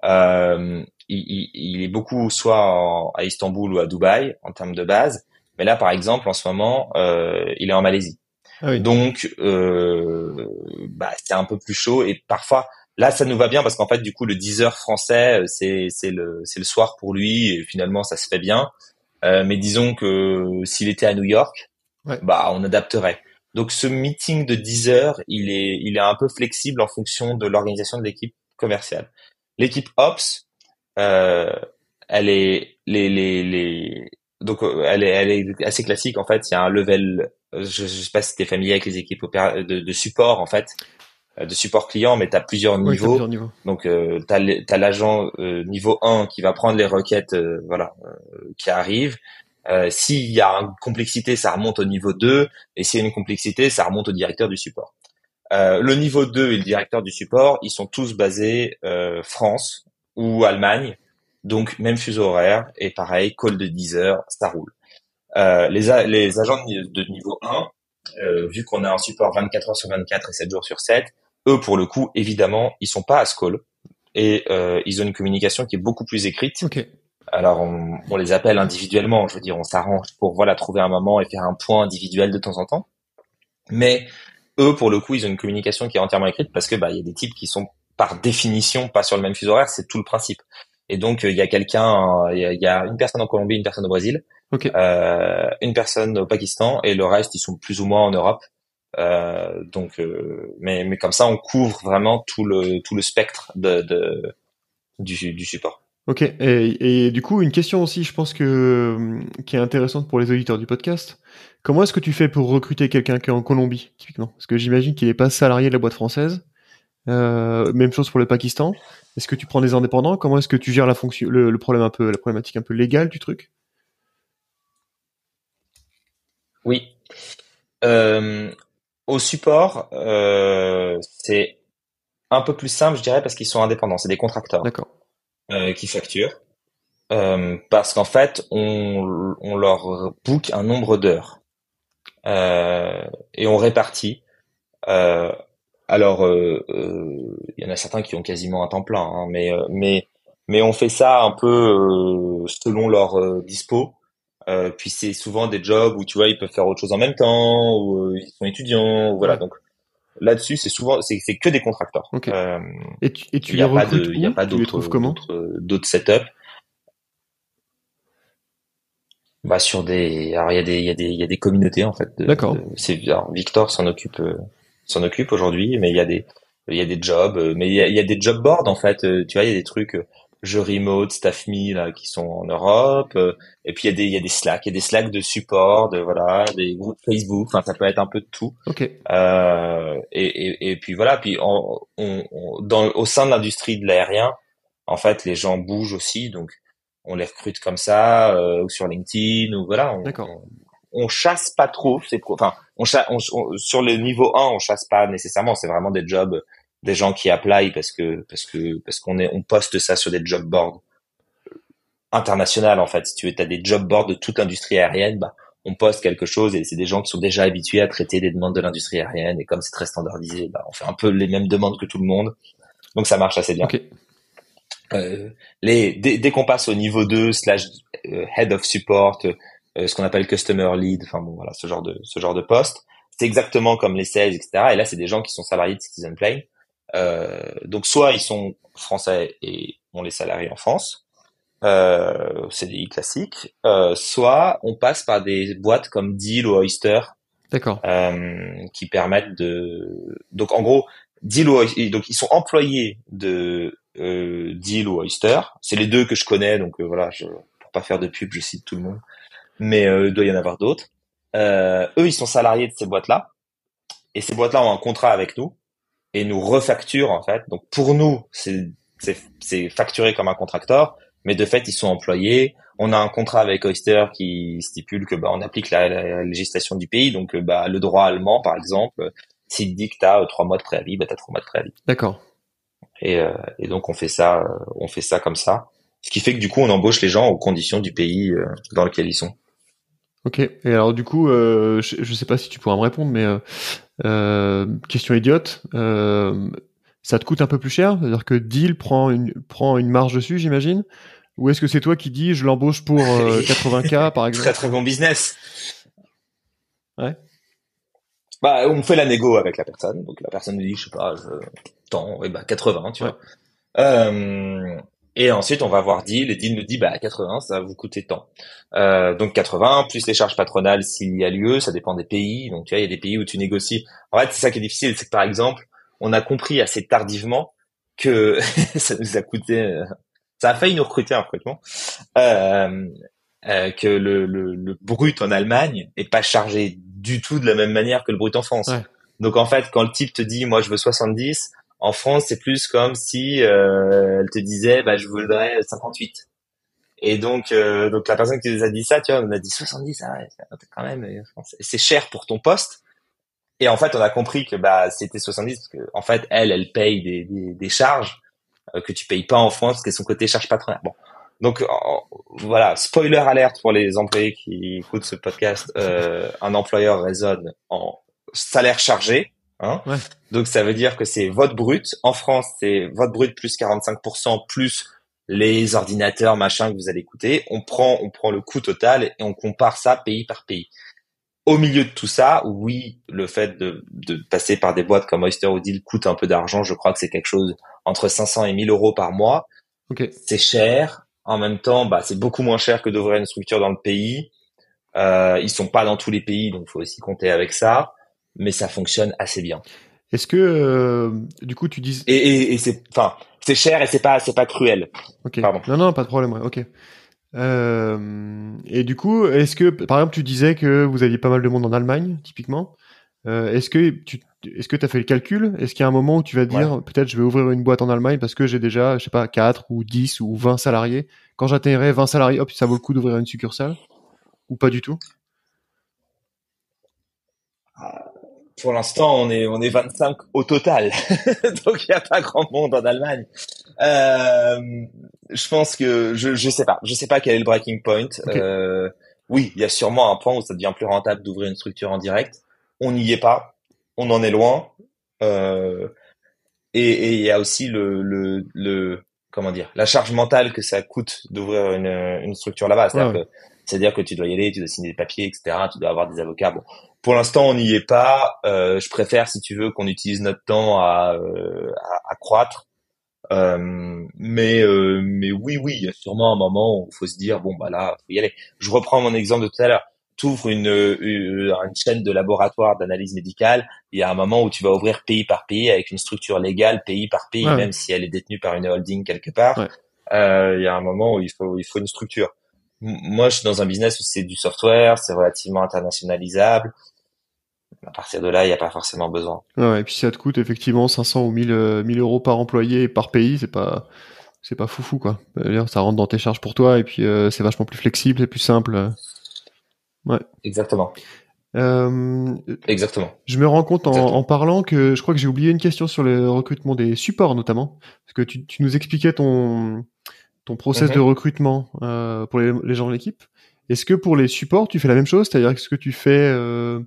euh, il, il, il, est beaucoup soit en, à Istanbul ou à Dubaï en termes de base. Mais là, par exemple, en ce moment, euh, il est en Malaisie. Ah oui. Donc, euh, bah, c'est un peu plus chaud et parfois, là, ça nous va bien parce qu'en fait, du coup, le 10 heures français, c'est c'est le c'est le soir pour lui et finalement, ça se fait bien. Euh, mais disons que s'il était à New York, ouais. bah, on adapterait. Donc, ce meeting de 10 heures, il est il est un peu flexible en fonction de l'organisation de l'équipe commerciale. L'équipe Ops, euh, elle est les les les donc elle est, elle est assez classique en fait. Il y a un level, je, je sais pas si tu es familier avec les équipes de, de, support en fait, de support client, mais tu as plusieurs oui, niveaux. Plusieurs niveaux. Donc euh, tu as l'agent euh, niveau 1 qui va prendre les requêtes euh, voilà qui arrivent. s'il y a une complexité, ça remonte au niveau 2 et s'il y a une complexité, ça remonte au directeur du support. le niveau 2 et le directeur du support, ils sont tous basés France ou Allemagne donc même fuseau horaire et pareil, call de 10 heures, ça roule. Euh, les, les agents de niveau 1, euh, vu qu'on a un support 24 heures sur 24 et 7 jours sur 7, eux pour le coup, évidemment, ils sont pas à ce call et euh, ils ont une communication qui est beaucoup plus écrite. Okay. Alors on, on, les appelle individuellement, je veux dire, on s'arrange pour voilà trouver un moment et faire un point individuel de temps en temps. Mais eux, pour le coup, ils ont une communication qui est entièrement écrite parce que bah il y a des types qui sont par définition pas sur le même fuseau horaire, c'est tout le principe. Et donc il y a quelqu'un, il y a, une personne en Colombie, une personne au Brésil, euh, une personne au Pakistan et le reste ils sont plus ou moins en Europe. Euh, donc, euh, mais mais comme ça on couvre vraiment tout le tout le spectre de, de du, du support. Ok, et, et, du coup, une question aussi, je pense que qui est intéressante pour les auditeurs du podcast. Comment est-ce que tu fais pour recruter quelqu'un qui est en Colombie, typiquement? Parce que j'imagine qu'il n'est pas salarié de la boîte française. Euh, même chose pour le Pakistan. Est-ce que tu prends des indépendants? Comment est-ce que tu gères la fonction, le, problème un peu, la problématique un peu légale du truc? Oui. Euh, au support, euh, c'est un peu plus simple, je dirais, parce qu'ils sont indépendants. C'est des contracteurs. D'accord. Euh, qui facturent. Parce qu'en fait, on, on leur book un nombre d'heures et on répartit. Euh, alors, euh, il y en a certains qui ont quasiment un temps plein, hein, mais mais mais on fait ça un peu selon leur dispo. puis c'est souvent des jobs où tu vois ils peuvent faire autre chose en même temps, ou ils sont étudiants, ou voilà. Donc là-dessus, c'est souvent, c'est, c'est que des contracteurs. Euh, et tu, et tu les recrutes Il a pas d'autres, d'autres, setups. Bah sur des, alors il y a des, il y a des, il y a des communautés en fait. D'accord. c'est Victor s'en occupe, euh, s'en occupe aujourd'hui, mais il y a des, il y a des jobs, euh, mais il y a, il y a des job boards en fait. Tu vois, il y a des trucs je remote, StaffMe là qui sont en Europe. Euh, et puis il y a des il y a des Slack, il y a des Slack de support, de voilà, des groupes Facebook. Enfin, ça peut être un peu de tout. Ok. Euh, et, et, et puis voilà. Puis on, on, dans au sein de l'industrie de l'aérien, en fait, les gens bougent aussi, donc on les recrute comme ça euh, ou sur LinkedIn ou voilà. D'accord. On, chasse pas trop. C'est enfin on, chasse, on, sur le niveau 1, on chasse pas nécessairement. C'est vraiment des jobs des gens qui apply parce que parce que parce qu'on est on poste ça sur des job boards internationales en fait. Si tu veux, as des job boards de toute l'industrie aérienne, bah on poste quelque chose et c'est des gens qui sont déjà habitués à traiter des demandes de l'industrie aérienne et comme c'est très standardisé, bah on fait un peu les mêmes demandes que tout le monde. Donc ça marche assez bien. Euh, les, dès, dès qu'on passe au niveau 2 slash euh, head of support, euh, ce qu'on appelle customer lead, enfin bon voilà ce genre de ce genre de poste, c'est exactement comme les sales etc. Et là c'est des gens qui sont salariés de Citizen Plane euh, donc soit ils sont français et on les salariés en France, euh, CDI classique, euh, soit on passe par des boîtes comme Deal ou Oyster, d'accord, euh, qui permettent de. Donc en gros, Deal ou Oyster, donc ils sont employés de euh, Deal ou Oyster. C'est les deux que je connais, donc euh, voilà, je, pour pas faire de pub, je cite tout le monde, mais il doit y en avoir d'autres. eux, ils sont salariés de ces boîtes-là, et ces boîtes-là ont un contrat avec nous et nous refacture en fait. Donc pour nous, c'est c'est facturé comme un contracteur, mais de fait ils sont employés. On a un contrat avec Oyster qui stipule que bah on applique la, législation du pays, donc bah le droit allemand par exemple, s'il dit que t'as euh, trois mois de préavis, bah t'as trois mois de préavis. D'accord. Et, euh, et donc on fait ça, euh, on fait ça comme ça, ce qui fait que du coup on embauche les gens aux conditions du pays dans lequel ils sont. Ok. Et alors du coup, je, je sais pas si tu pourras me répondre, mais euh, question idiote, euh, ça te coûte un peu plus cher? C'est-à-dire que Deal prend une, prend une marge dessus, j'imagine? Ou est-ce que c'est toi qui dis je l'embauche pour 80K euh, <laughs> par exemple? Très très bon business. Ouais. Bah, on fait la négo avec la personne. Donc la personne nous dit, je sais pas, je... tant, et bah 80, tu vois. Euh, et ensuite, on va voir Deal et Deal nous dit, bah, 80, ça va vous coûter tant. Euh, donc 80, plus les charges patronales s'il y a lieu, ça dépend des pays. Donc tu vois, il y a des pays où tu négocies. En fait, c'est ça qui est difficile, c'est que par exemple, on a compris assez tardivement que <laughs> ça nous a coûté, euh, ça a failli nous recruter un recrutement, euh, euh, que le, le, le, brut en Allemagne est pas chargé du tout de la même manière que le brut en France. Donc en fait, quand le type te dit, moi je veux 70, en France, c'est plus comme si euh, elle te disait, bah, je voudrais 58. Et donc, euh, donc la personne qui nous a dit ça, tu vois, on a dit 70, ah quand même, euh, c'est cher pour ton poste. Et en fait, on a compris que bah c'était 70 parce que en fait, elle, elle paye des, des, charges que tu payes pas en France parce que son côté charge patronale. Bon, donc voilà, spoiler alerte pour les employés qui écoutent ce podcast. un employeur raisonne en salaire chargé Hein Donc ça veut dire que c'est votre brut. En France, c'est votre brut plus 45% plus les ordinateurs, machin que vous allez coûter. On prend, on prend le coût total et on compare ça pays par pays. au milieu de tout ça, oui, le fait de, de passer par des boîtes comme Oyster ou Deal coûte un peu d'argent. Je crois que c'est quelque chose entre 500 et 1000 euros par mois. Ok. C'est cher. En même temps, bah, c'est beaucoup moins cher que d'ouvrir une structure dans le pays. Euh, ils sont pas dans tous les pays, donc il faut aussi compter avec ça. Mais ça fonctionne assez bien. Est-ce que euh, du coup tu dis Et, et, et c'est, enfin, c'est cher et c'est pas, c'est pas cruel. Ok. Pardon. Non, non, pas de problème. ouais, Ok. Euh, et du coup, est-ce que, par exemple, tu disais que vous aviez pas mal de monde en Allemagne, typiquement. Euh, est-ce que tu, est-ce que as fait le calcul? Est-ce qu'il y a un moment où tu vas dire, peut-être, je vais ouvrir une boîte en Allemagne parce que j'ai déjà, je sais pas, 4 ou 10 ou 20 salariés. Quand j'atteindrai 20 salariés, hop, ça vaut le coup d'ouvrir une succursale? Ou pas du tout? Pour l'instant, on est, on est 25 au total. <laughs> Donc, il n'y a pas grand monde en Allemagne. Euh, je pense que, je, je sais pas. Je sais pas quel est le breaking point. Euh, oui, il y a sûrement un point où ça devient plus rentable d'ouvrir une structure en direct. On n'y est pas. On en est loin. Euh, et et il y a aussi le, le, le, comment dire, la charge mentale que ça coûte d'ouvrir une, une structure là-bas. Ouais, c'est-à-dire que tu dois y aller, tu dois signer des papiers, etc. Tu dois avoir des avocats. Bon, pour l'instant, on n'y est pas. Euh, je préfère, si tu veux, qu'on utilise notre temps à, euh, à, à croître. Euh, mais euh, mais oui, oui, il y a sûrement un moment où il faut se dire bon bah là, faut y aller. Je reprends mon exemple de tout à l'heure. Tu ouvres une, une, une chaîne de laboratoire d'analyse médicale. Il y a un moment où tu vas ouvrir pays par pays avec une structure légale, pays par pays, Ouais. même si elle est détenue par une holding quelque part. Ouais. Euh, il y a un moment où il faut il faut une structure. Moi, je suis dans un business où c'est du software, c'est relativement internationalisable. À partir de là, il n'y a pas forcément besoin. Ouais, et puis ça te coûte effectivement 500 ou 1000, euh, 1000 euros par employé et par pays, c'est pas, c'est pas foufou quoi. C'est-à-dire, Ça rentre dans tes charges pour toi et puis euh, c'est vachement plus flexible, c'est plus simple. Exactement. Euh, Exactement. je me rends compte en, parlant que je crois que j'ai oublié une question sur le recrutement des supports notamment, parce que tu, tu nous expliquais ton ton process Mhm. de recrutement euh, pour les, les gens de l'équipe. Est-ce que pour les supports tu fais la même chose, c'est-à-dire est-ce que tu fais euh,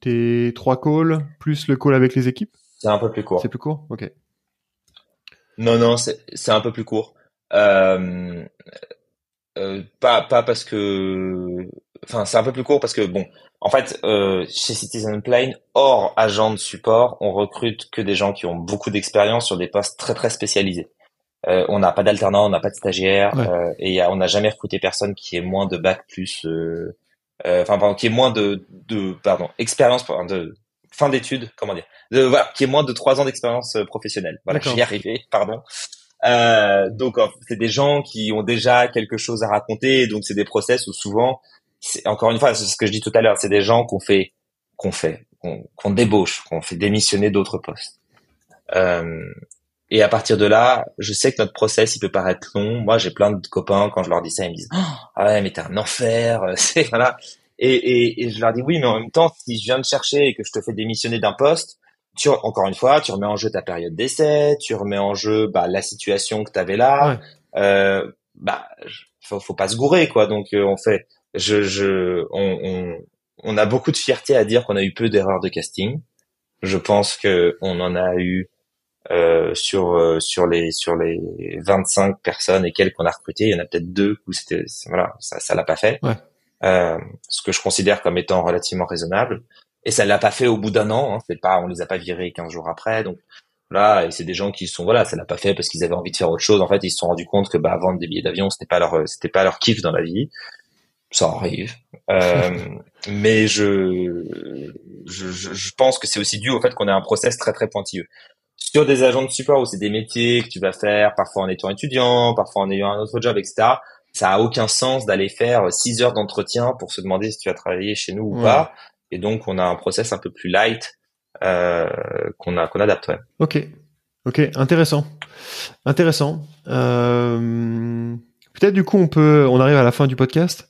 tes trois calls plus le call avec les équipes? C'est un peu plus court. C'est plus court, ok. Non, non, c'est c'est un peu plus court. Euh, euh, pas pas parce que, enfin, c'est un peu plus court parce que bon, en fait, euh, chez Citizen Plane, hors agent de support, on recrute que des gens qui ont beaucoup d'expérience sur des postes très très spécialisés. Euh, on n'a pas d'alternant, on n'a pas de stagiaire, Ouais. euh, et il y a- on n'a jamais recruté personne qui ait moins de bac plus, euh, euh, enfin, pardon, qui ait moins de, de, pardon, expérience, de fin d'études, comment dire, de, voilà, qui ait moins de trois ans d'expérience euh, professionnelle. Voilà, je D'accord. vais y arriver, pardon. Euh, donc c'est des gens qui ont déjà quelque chose à raconter, donc c'est des process où souvent, c'est encore une fois, c'est ce que je dis tout à l'heure, c'est des gens qu'on fait, qu'on fait, qu'on qu'on débauche, qu'on fait démissionner d'autres postes. Euh, et à partir de là, je sais que notre process, il peut paraître long. Moi, j'ai plein de copains quand je leur dis ça, ils me disent ah ouais, mais t'es un enfer, euh, <laughs> c'est voilà. Et, et, et je leur dis oui, mais en même temps, si je viens de chercher et que je te fais démissionner d'un poste, tu, encore une fois, tu remets en jeu ta période d'essai, tu remets en jeu bah, la situation que tu avais là. Euh, bah, faut, faut pas se gourer quoi. Donc euh, on fait, je, je, on, on, on a beaucoup de fierté à dire qu'on a eu peu d'erreurs de casting. Je pense que on en a eu euh, sur euh, sur les sur les 25 personnes et quelques qu'on a recrutées, il y en a peut-être deux où c'était voilà ça ça l'a pas fait. Ouais. Euh, ce que je considère comme étant relativement raisonnable. Et ça l'a pas fait au bout d'un an. Hein, c'est pas on les a pas virés 15 jours après. Donc là, et c'est des gens qui sont voilà, ça l'a pas fait parce qu'ils avaient envie de faire autre chose. En fait, ils se sont rendus compte que bah vendre des billets d'avion, c'était pas leur c'était pas leur kiff dans la vie. Ça arrive. Euh, <laughs> mais je, je je je pense que c'est aussi dû au fait qu'on a un process très très pointilleux sur des agents de support où c'est des métiers que tu vas faire parfois en étant étudiant, parfois en ayant un autre job, etc. Ça a aucun sens d'aller faire six heures d'entretien pour se demander si tu vas travailler chez nous ou Ouais. pas. Et donc on a un process un peu plus light euh, qu'on a qu'on adapte. Ouais. Ok, ok, intéressant, intéressant. Euh, Peut-être du coup on peut, on arrive à la fin du podcast.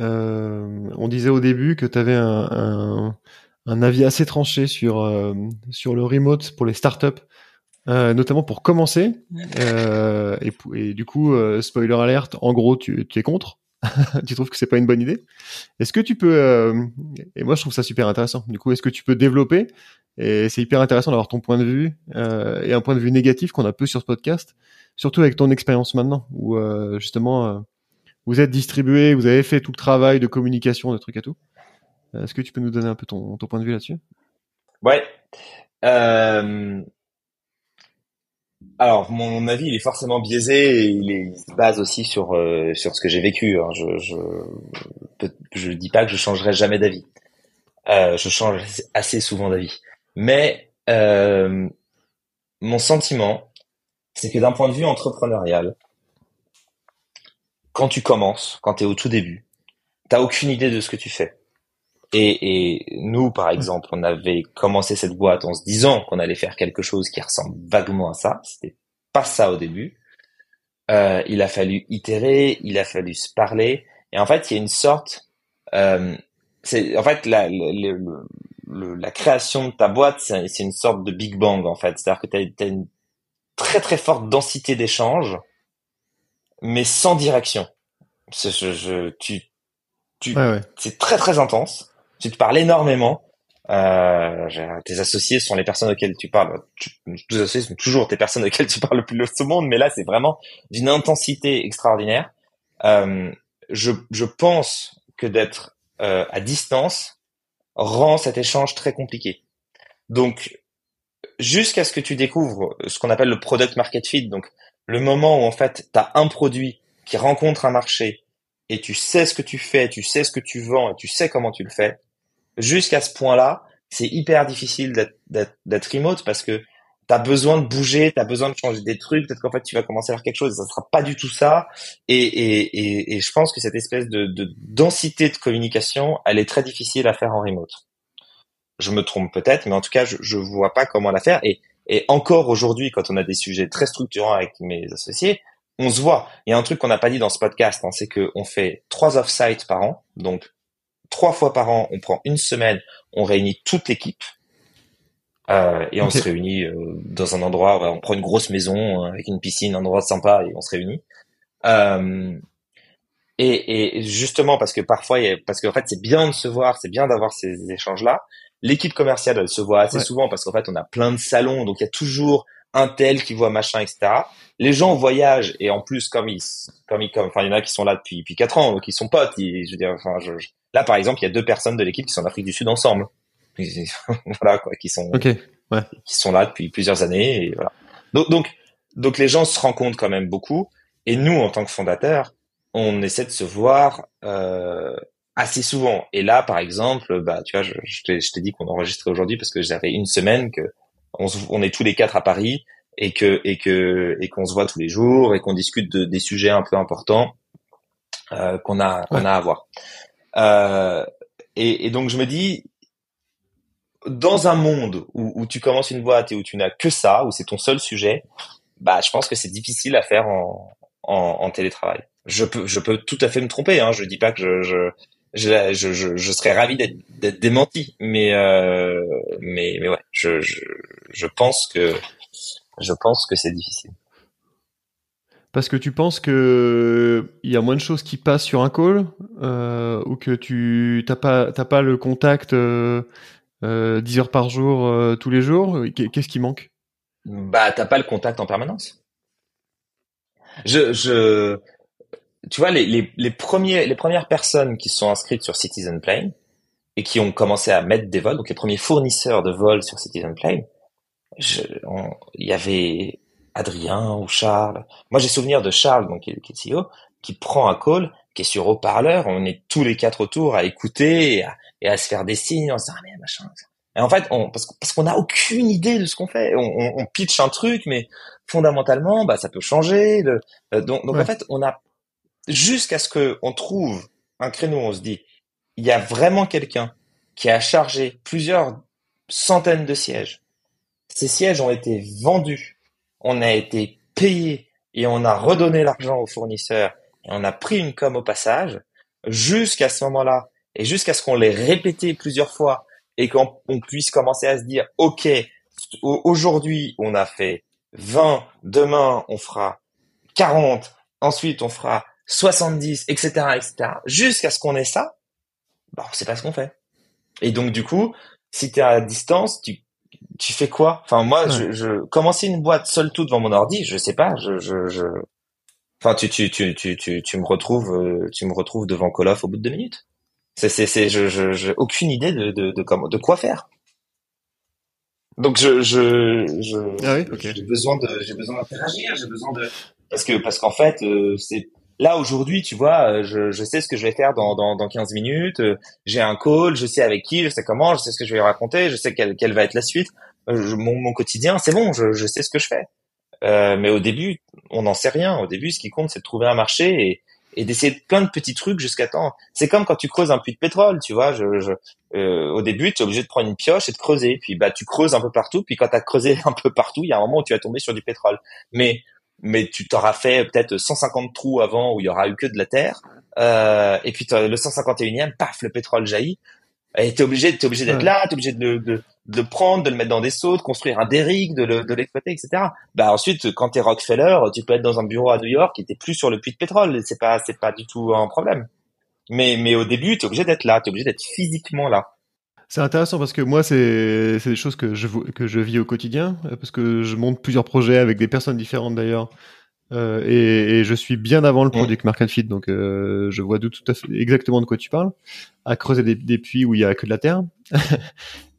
Euh, on disait au début que tu avais un, un, un avis assez tranché sur euh, sur le remote pour les startups, euh, notamment pour commencer. Euh, et, du coup, spoiler alerte, en gros, tu, tu es contre. <laughs> tu trouves que c'est pas une bonne idée Est-ce que tu peux euh, Et moi, je trouve ça super intéressant. Du coup, est-ce que tu peux développer? Et c'est hyper intéressant d'avoir ton point de vue euh, et un point de vue négatif qu'on a peu sur ce podcast, surtout avec ton expérience maintenant, où euh, justement vous êtes distribué, vous avez fait tout le travail de communication, de trucs à tout. Est-ce que tu peux nous donner un peu ton, ton point de vue là-dessus? Ouais. Euh... Alors, mon avis, il est forcément biaisé et il, se base aussi sur euh, sur ce que j'ai vécu. Hein. Je je je dis pas que je changerai jamais d'avis. Euh, je change assez souvent d'avis, mais euh, mon sentiment, c'est que d'un point de vue entrepreneurial, quand tu commences, quand tu es au tout début, t'as aucune idée de ce que tu fais. Et, et nous, par exemple, on avait commencé cette boîte en se disant qu'on allait faire quelque chose qui ressemble vaguement à ça. C'était pas ça au début. Euh, il a fallu itérer, il a fallu se parler. Et en fait, il y a une sorte, euh, c'est en fait la, la création de ta boîte, c'est une sorte de Big Bang en fait. C'est-à-dire que tu as, une très très forte densité d'échanges, mais sans direction. Je, je, tu, tu, c'est très très intense tu te parles énormément. Euh, tes associés sont les personnes auxquelles tu parles. tes associés sont toujours tes personnes auxquelles tu parles le plus au monde, mais là c'est vraiment d'une intensité extraordinaire. Euh, je, je pense que d'être euh, à distance rend cet échange très compliqué. Donc jusqu'à ce que tu découvres ce qu'on appelle le product market fit, donc le moment où en fait tu as un produit qui rencontre un marché et tu sais ce que tu fais, tu sais ce que tu vends, et tu sais comment tu le fais, jusqu'à ce point-là, c'est hyper difficile d'être remote parce que tu as besoin de bouger, tu as besoin de changer des trucs, peut-être qu'en fait tu vas commencer à faire quelque chose, et ça sera pas du tout ça. Et, et, et, je pense que cette espèce de, de, densité de communication, elle est très difficile à faire en remote. Je me trompe peut-être, mais en tout cas, je, je vois pas comment la faire. Et, et encore aujourd'hui, quand on a des sujets très structurants avec mes associés, on se voit. Il y a un truc qu'on n'a pas dit dans ce podcast, hein, c'est qu'on fait trois off-sites par an, donc trois fois par an, on prend une semaine, on réunit toute l'équipe. Euh, et on se réunit euh, dans un endroit, on prend une grosse maison euh, avec une piscine, un endroit sympa et on se réunit. Euh, et, et, justement parce que parfois, parce qu'en fait c'est bien de se voir, c'est bien d'avoir ces échanges-là. L'équipe commerciale elle se voit assez souvent parce qu'en fait on a plein de salons, donc il y a toujours un tel qui voit machin, etc. Les gens voyagent et en plus comme ils, comme ils, comme, enfin il y en a qui sont là depuis depuis quatre ans, donc ils sont potes. je veux dire, enfin je, Là, par exemple, il y a deux personnes de l'équipe qui sont en Afrique du Sud ensemble. <laughs> voilà, quoi, qui sont, qui sont là depuis plusieurs années. Et voilà. Donc, donc, donc, les gens se rencontrent quand même beaucoup. Et nous, en tant que fondateurs, on essaie de se voir euh, assez souvent. Et là, par exemple, bah, tu vois, je, je t'ai dit qu'on enregistrait aujourd'hui parce que j'avais une semaine que on, on, est tous les quatre à Paris et que et que et qu'on se voit tous les jours et qu'on discute de, des sujets un peu importants euh, qu'on a qu'on a à voir. Euh, et, et, donc je me dis, dans un monde où, où, tu commences une boîte et où tu n'as que ça, où c'est ton seul sujet, bah je pense que c'est difficile à faire en, en, en, télétravail. Je peux, je peux tout à fait me tromper. Hein. Je dis pas que je, je je, je, je, serais ravi d'être démenti, mais euh, mais mais ouais, je, je, je pense que je pense que c'est difficile. Parce que tu penses que il y a moins de choses qui passent sur un call euh, ou que tu t'as pas t'as pas le contact euh, 10 euh, heures par jour euh, tous les jours. Qu'est-ce qui manque? Bah t'as pas le contact en permanence. Je je tu vois les, les, les premiers les premières personnes qui sont inscrites sur Citizen Plane et qui ont commencé à mettre des vols, donc les premiers fournisseurs de vols sur Citizen Plane, il y avait Adrien ou Charles. Moi, j'ai souvenir de Charles, donc qui est, CEO, qui prend un call, qui est sur haut-parleur. On est tous les quatre autour à écouter et à, se faire des signes en se disant ah, mais machin. Et en fait, on, parce, parce qu'on n'a aucune idée de ce qu'on fait. On, on, pitch un truc, mais fondamentalement, bah ça peut changer. Euh, donc, donc en fait, on a jusqu'à ce que on trouve un créneau, on se dit il y a vraiment quelqu'un qui a chargé plusieurs centaines de sièges. Ces sièges ont été vendus on a été payé et on a redonné l'argent aux fournisseurs et on a pris une com au passage jusqu'à ce moment-là et jusqu'à ce qu'on l'ait répété plusieurs fois et qu'on puisse commencer à se dire ok aujourd'hui on a fait 20 demain on fera 40 ensuite on fera 70 etc etc jusqu'à ce qu'on ait ça bah on sait pas ce qu'on fait et donc du coup si tu es à distance tu tu fais quoi? Enfin moi, je, je commencer une boîte seul tout devant mon ordi, je sais pas. Je, je, je... Enfin, tu, tu, tu, tu, tu, tu me retrouves, euh, tu me retrouves devant Call of au bout de deux minutes. C'est, c'est, c'est, je, je, j'ai aucune idée de, de, de, comment, de quoi faire. Donc je, je, je, ah oui, okay. j'ai besoin de, j'ai besoin d'interagir, j'ai besoin de, parce que, parce qu'en fait, euh, c'est, là aujourd'hui, tu vois, euh, je, je sais ce que je vais faire dans, dans, dans 15 minutes, euh, j'ai un call, je sais avec qui, je sais comment, je sais ce que je vais raconter, je sais quelle, quelle va être la suite. mon, mon quotidien, c'est bon, je, je sais ce que je fais. Euh, mais au début, on n'en sait rien. Au début, ce qui compte, c'est de trouver un marché et, et d'essayer plein de petits trucs jusqu'à temps. C'est comme quand tu creuses un puits de pétrole, tu vois. Je, je euh, au début, tu es obligé de prendre une pioche et de creuser. Puis bah, tu creuses un peu partout. Puis quand tu as creusé <laughs> un peu partout, il y a un moment où tu vas tomber sur du pétrole. Mais mais tu t'auras fait peut-être 150 trous avant où il y aura eu que de la terre. Euh, et puis le 151e, paf, le pétrole jaillit. Et t'es obligé, t'es obligé d'être là, t'es obligé de, de, de, le prendre, de le mettre dans des seaux, de construire un derrick, de, le, de l'exploiter, etc. Bah ensuite, quand t'es Rockefeller, tu peux être dans un bureau à New York et t'es plus sur le puits de pétrole. C'est pas, c'est pas du tout un problème. Mais, mais au début, t'es obligé d'être là, t'es obligé d'être physiquement là. C'est intéressant parce que moi, c'est des choses que je, que je vis au quotidien, parce que je monte plusieurs projets avec des personnes différentes d'ailleurs. Euh, et, et, je suis bien avant le produit market fit, donc euh, je vois tout à fait exactement de quoi tu parles. À creuser des, des puits où il y a que de la terre. <laughs>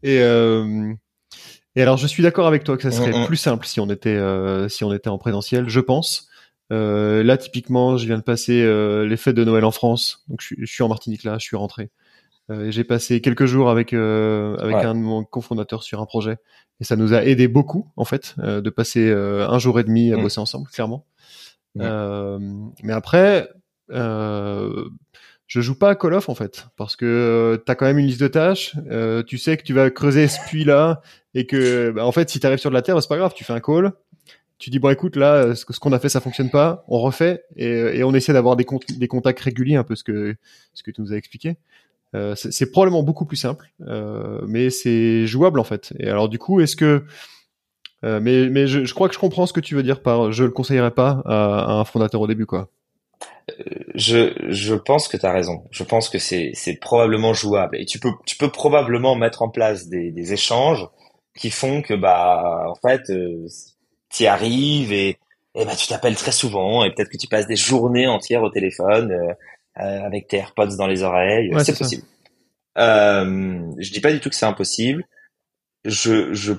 et, euh, et alors je suis d'accord avec toi que ça serait plus simple si on était euh, si on était en présentiel, je pense. Euh, là typiquement, je viens de passer les fêtes de Noël en France, donc je, je suis en Martinique là, je suis rentré. J'ai passé quelques jours avec avec un de mon cofondateur sur un projet et ça nous a aidé beaucoup en fait de passer un jour et demi à mm. bosser ensemble, clairement. Euh, mais après, euh, je joue pas à Call of en fait, parce que euh, tu as quand même une liste de tâches, euh, tu sais que tu vas creuser ce puits-là, et que bah, en fait si tu arrives sur de la terre, c'est pas grave, tu fais un call, tu dis bon écoute là, ce qu'on a fait ça fonctionne pas, on refait, et, et on essaie d'avoir des, des contacts réguliers, un peu ce que, ce que tu nous as expliqué. Euh, c'est probablement beaucoup plus simple, euh, mais c'est jouable en fait. Et alors du coup, est-ce que euh, mais mais je, je, crois que je comprends ce que tu veux dire par je le conseillerais pas à, un fondateur au début quoi. Euh, je je pense que tu as raison. Je pense que c'est c'est probablement jouable et tu peux tu peux probablement mettre en place des des échanges qui font que bah en fait euh, tu arrives et et bah tu t'appelles très souvent et peut-être que tu passes des journées entières au téléphone euh, avec tes AirPods dans les oreilles, c'est possible. Euh, je dis pas du tout que c'est impossible. Je je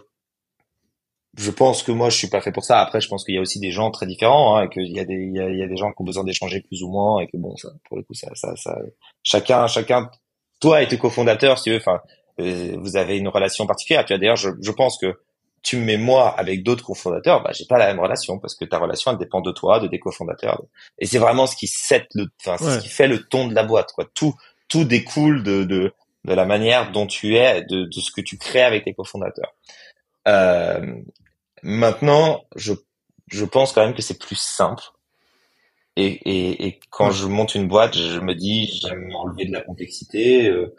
je pense que moi je suis pas fait pour ça. Après, je pense qu'il y a aussi des gens très différents, hein, qu'il y a des il y a, il y a, des gens qui ont besoin d'échanger plus ou moins et que bon, ça pour le coup ça ça ça chacun chacun toi et tes cofondateurs si tu veux, enfin euh, vous avez une relation particulière. Tu vois d'ailleurs, je, je pense que tu me mets moi avec d'autres cofondateurs, bah j'ai pas la même relation parce que ta relation elle dépend de toi, de tes cofondateurs. Et c'est vraiment ce qui set le enfin ce qui fait le ton de la boîte quoi. Tout tout découle de de de la manière dont tu es, de, de ce que tu crées avec tes cofondateurs. Euh, maintenant, je, je pense quand même que c'est plus simple. Et, et, et quand je monte une boîte, je me dis, j'aime enlever de la complexité. Euh,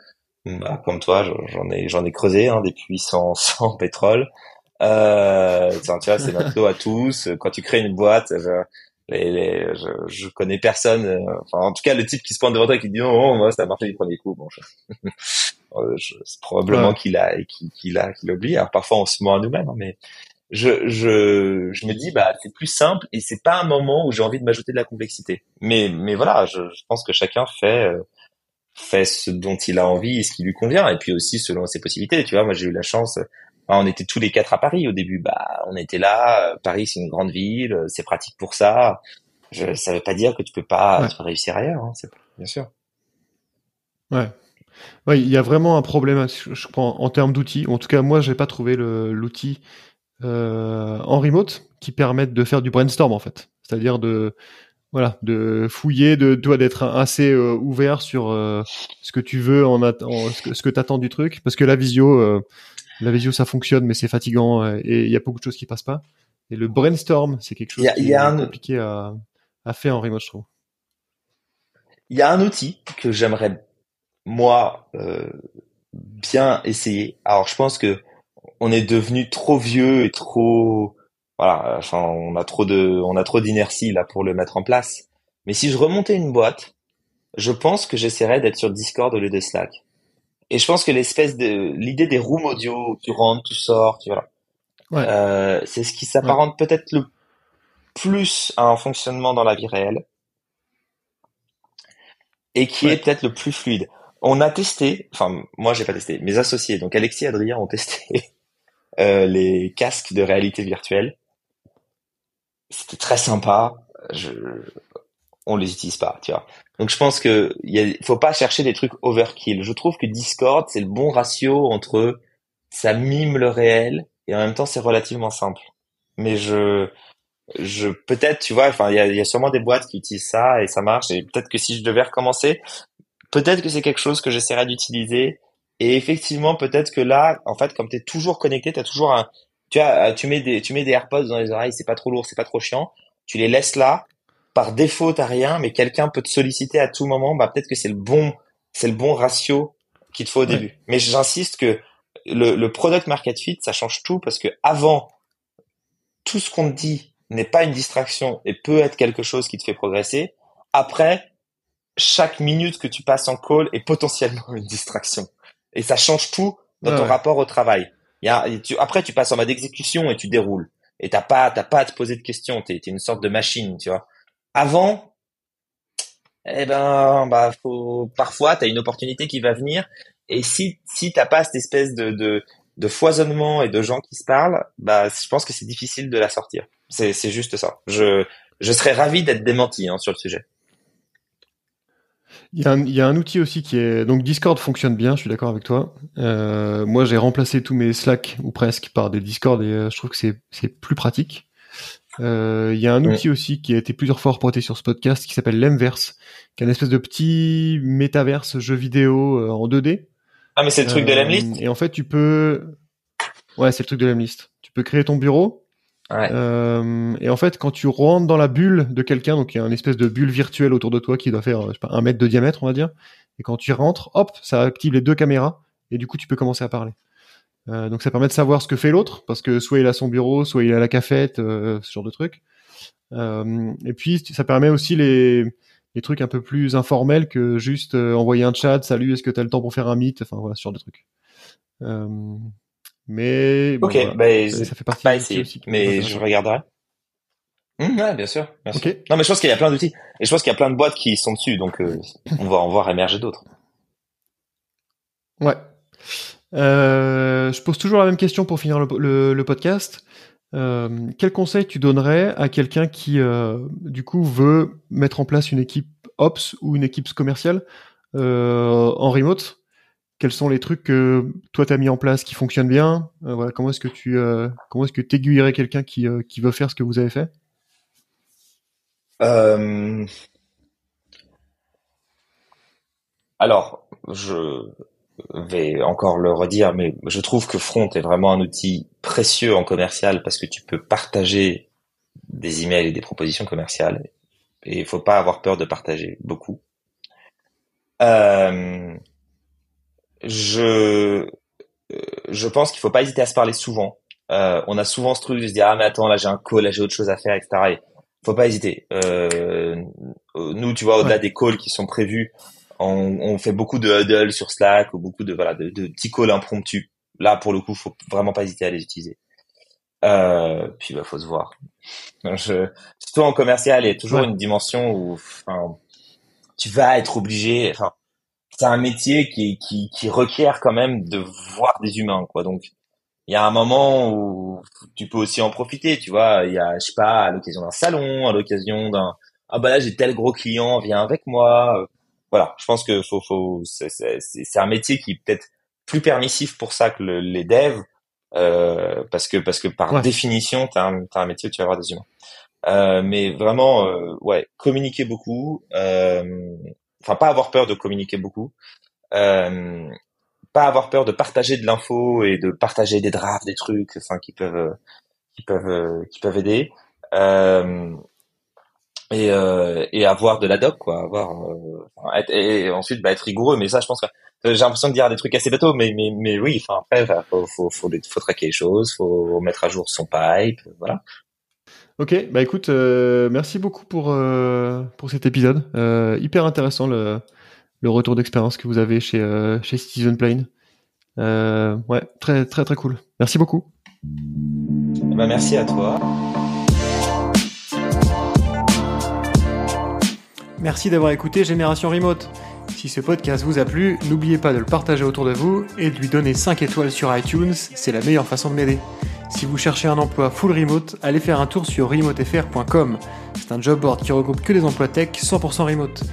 bah, comme toi, j'en ai, j'en ai creusé hein, des puits sans, <laughs> sans pétrole. Euh, tu vois, c'est notre dos à tous. Quand tu crées une boîte, je, les, les, je, je connais personne. Euh, enfin, en tout cas, le type qui se pointe devant toi et qui dit non, non moi ça a marché du premier coup. Bon, <laughs> euh, c'est probablement qu'il a, qu'il a, qu'il oublie. Alors parfois on se ment à nous-mêmes, hein, mais je, je, je me dis bah c'est plus simple et c'est pas un moment où j'ai envie de m'ajouter de la complexité. Mais, mais voilà, je, je pense que chacun fait euh, fait ce dont il a envie et ce qui lui convient et puis aussi selon ses possibilités. Tu vois, moi j'ai eu la chance. On était tous les quatre à Paris au début. Bah, on était là. Paris, c'est une grande ville, c'est pratique pour ça. Je, ça veut pas dire que tu peux pas réussir ailleurs. Hein, bien sûr. Ouais. Ouais, il y a vraiment un problème, je crois, en termes d'outils. En tout cas, moi, j'ai pas trouvé l'outil euh, en remote qui permettent de faire du brainstorm en fait. C'est-à-dire de voilà, de fouiller, de toi d'être assez euh, ouvert sur euh, ce que tu veux en, en ce que, ce que t'attends du truc, parce que la visio, la visio ça fonctionne, mais c'est fatigant et il y a beaucoup de choses qui passent pas. Et le brainstorm, c'est quelque chose qui est compliqué à, à faire en remote, je trouve. Il y a un outil que j'aimerais moi bien essayer. Alors je pense que on est devenu trop vieux et trop voilà, enfin on a trop de on a trop d'inertie là pour le mettre en place. Mais si je remontais une boîte, je pense que j'essaierais d'être sur Discord au lieu de Slack. Et je pense que l'espèce de l'idée des rooms audio où tu rentres, tu sors, tu vois. Euh, c'est ce qui s'apparente peut-être le plus à un fonctionnement dans la vie réelle et qui est peut-être le plus fluide. On a testé, enfin moi j'ai pas testé, mes associés, donc Alexis et Adrien ont testé <laughs> euh, les casques de réalité virtuelle. C'était très sympa. Je... On les utilise pas, tu vois. Donc je pense que il faut pas chercher des trucs overkill. Je trouve que Discord c'est le bon ratio entre ça mime le réel et en même temps c'est relativement simple. Mais je je peut-être tu vois enfin il y a, sûrement des boîtes qui utilisent ça et ça marche et peut-être que si je devais recommencer peut-être que c'est quelque chose que j'essaierai d'utiliser. Et effectivement, peut-être que là, en fait, comme tu es toujours connecté, tu toujours un, tu as, tu mets des, tu mets des AirPods dans les oreilles, c'est pas trop lourd, c'est pas trop chiant. Tu les laisses là. Par défaut, t'as rien, mais quelqu'un peut te solliciter à tout moment. Bah, peut-être que c'est le bon, c'est le bon ratio qu'il te faut au début. Mais j'insiste que le, le product market fit, ça change tout parce que avant, tout ce qu'on te dit n'est pas une distraction et peut être quelque chose qui te fait progresser. Après, chaque minute que tu passes en call est potentiellement une distraction. Et ça change tout dans ton rapport au travail. Il y a, tu, après, tu passes en mode exécution et tu déroules. Et t'as pas, t'as pas à te poser de questions. T'es, es une sorte de machine, tu vois. Avant, eh ben, bah, parfois, t'as une opportunité qui va venir. Et si, si t'as pas cette espèce de, foisonnement et de gens qui se parlent, bah, je pense que c'est difficile de la sortir. C'est, juste ça. Je, serais ravi d'être démenti hein, sur le sujet. Il y, a un, outil aussi qui est donc Discord fonctionne bien, je suis d'accord avec toi. Euh, moi, j'ai remplacé tous mes Slack ou presque par des Discord et euh, je trouve que c'est plus pratique. Euh, il y a un outil aussi qui a été plusieurs fois reporté sur ce podcast qui s'appelle Lemverse, qui est une espèce de petit métaverse jeu vidéo euh, en 2D. Ah mais c'est le truc de Lemlist? Et en fait, tu peux, ouais, c'est le truc de Lemlist. Tu peux créer ton bureau euh, et en fait, quand tu rentres dans la bulle de quelqu'un, donc il y a une espèce de bulle virtuelle autour de toi qui doit faire je sais pas, un mètre de diamètre, on va dire. Et quand tu rentres, hop, ça active les deux caméras et du coup tu peux commencer à parler. Euh, donc ça permet de savoir ce que fait l'autre parce que soit il a son bureau, soit il a la cafette, euh, ce genre de trucs. Euh, et puis ça permet aussi les, les trucs un peu plus informels que juste envoyer un chat, salut, est-ce que tu as le temps pour faire un meet, enfin voilà ce genre de trucs. Mais ok, bah, ça, fait partie. Pas aussi, mais je regarderai. Mmh, ouais, bien sûr. Bien sûr. Non, mais je pense qu'il y a plein d'outils et je pense qu'il y a plein de boîtes qui sont dessus, donc on va en voir émerger d'autres. Ouais. Euh, je pose toujours la même question pour finir le, le, podcast. Euh, quel conseil tu donnerais à quelqu'un qui, euh, du coup, veut mettre en place une équipe ops ou une équipe commerciale en remote? Quels sont les trucs que toi tu as mis en place qui fonctionnent bien? Voilà comment est-ce que tu euh, comment est-ce que aiguillerais quelqu'un qui, euh, qui veut faire ce que vous avez fait? Alors je vais encore le redire mais je trouve que Front est vraiment un outil précieux en commercial parce que tu peux partager des emails et des propositions commerciales et il faut pas avoir peur de partager beaucoup euh, je je pense qu'il faut pas hésiter à se parler souvent. Euh, on a souvent ce truc de se dire ah mais attends là j'ai un call, là j'ai autre chose à faire, etc. Et faut pas hésiter. Euh, nous tu vois au-delà des calls qui sont prévus, on, on fait beaucoup de huddle sur Slack ou beaucoup de voilà de, de, petits calls impromptus. Là pour le coup faut vraiment pas hésiter à les utiliser. Euh, puis bah faut se voir. Je, surtout en commercial il y a toujours une dimension où enfin, tu vas être obligé. Enfin c'est un métier qui, qui, qui requiert quand même de voir des humains, quoi. Donc, il y a un moment où tu peux aussi en profiter, tu vois. Il y a, je sais pas, à l'occasion d'un salon, à l'occasion d'un, ah bah là j'ai tel gros client, viens avec moi. Voilà, je pense que faut, faut, c'est un métier qui est peut-être plus permissif pour ça que les devs, euh, parce que parce que par définition, t'as un, as un métier où tu vas avoir des humains. Euh, mais vraiment, euh, ouais, communiquer beaucoup, euh, enfin pas avoir peur de communiquer beaucoup, euh, pas avoir peur de partager de l'info et de partager des drafts, des trucs, enfin qui peuvent qui peuvent qui peuvent aider. Euh, et, euh, et avoir de la doc quoi avoir euh, et ensuite bah, être rigoureux mais ça je pense que j'ai l'impression de dire des trucs assez bateaux mais mais mais oui enfin après faut faut faut, faut traquer les choses faut mettre à jour son pipe voilà Ok, bah écoute, euh, merci beaucoup pour, euh, pour cet épisode. Euh, hyper intéressant le, le retour d'expérience que vous avez chez, chez Citizen Plane. ouais, très très très cool. Merci beaucoup. Bah merci à toi. Merci d'avoir écouté Génération Remote. Si ce podcast vous a plu, n'oubliez pas de le partager autour de vous et de lui donner 5 étoiles sur iTunes, c'est la meilleure façon de m'aider. Si vous cherchez un emploi full remote, allez faire un tour sur remotefr.com. C'est un job board qui regroupe que des emplois tech 100% remote.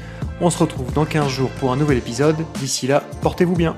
On se retrouve dans 15 jours pour un nouvel épisode. D'ici là, portez-vous bien.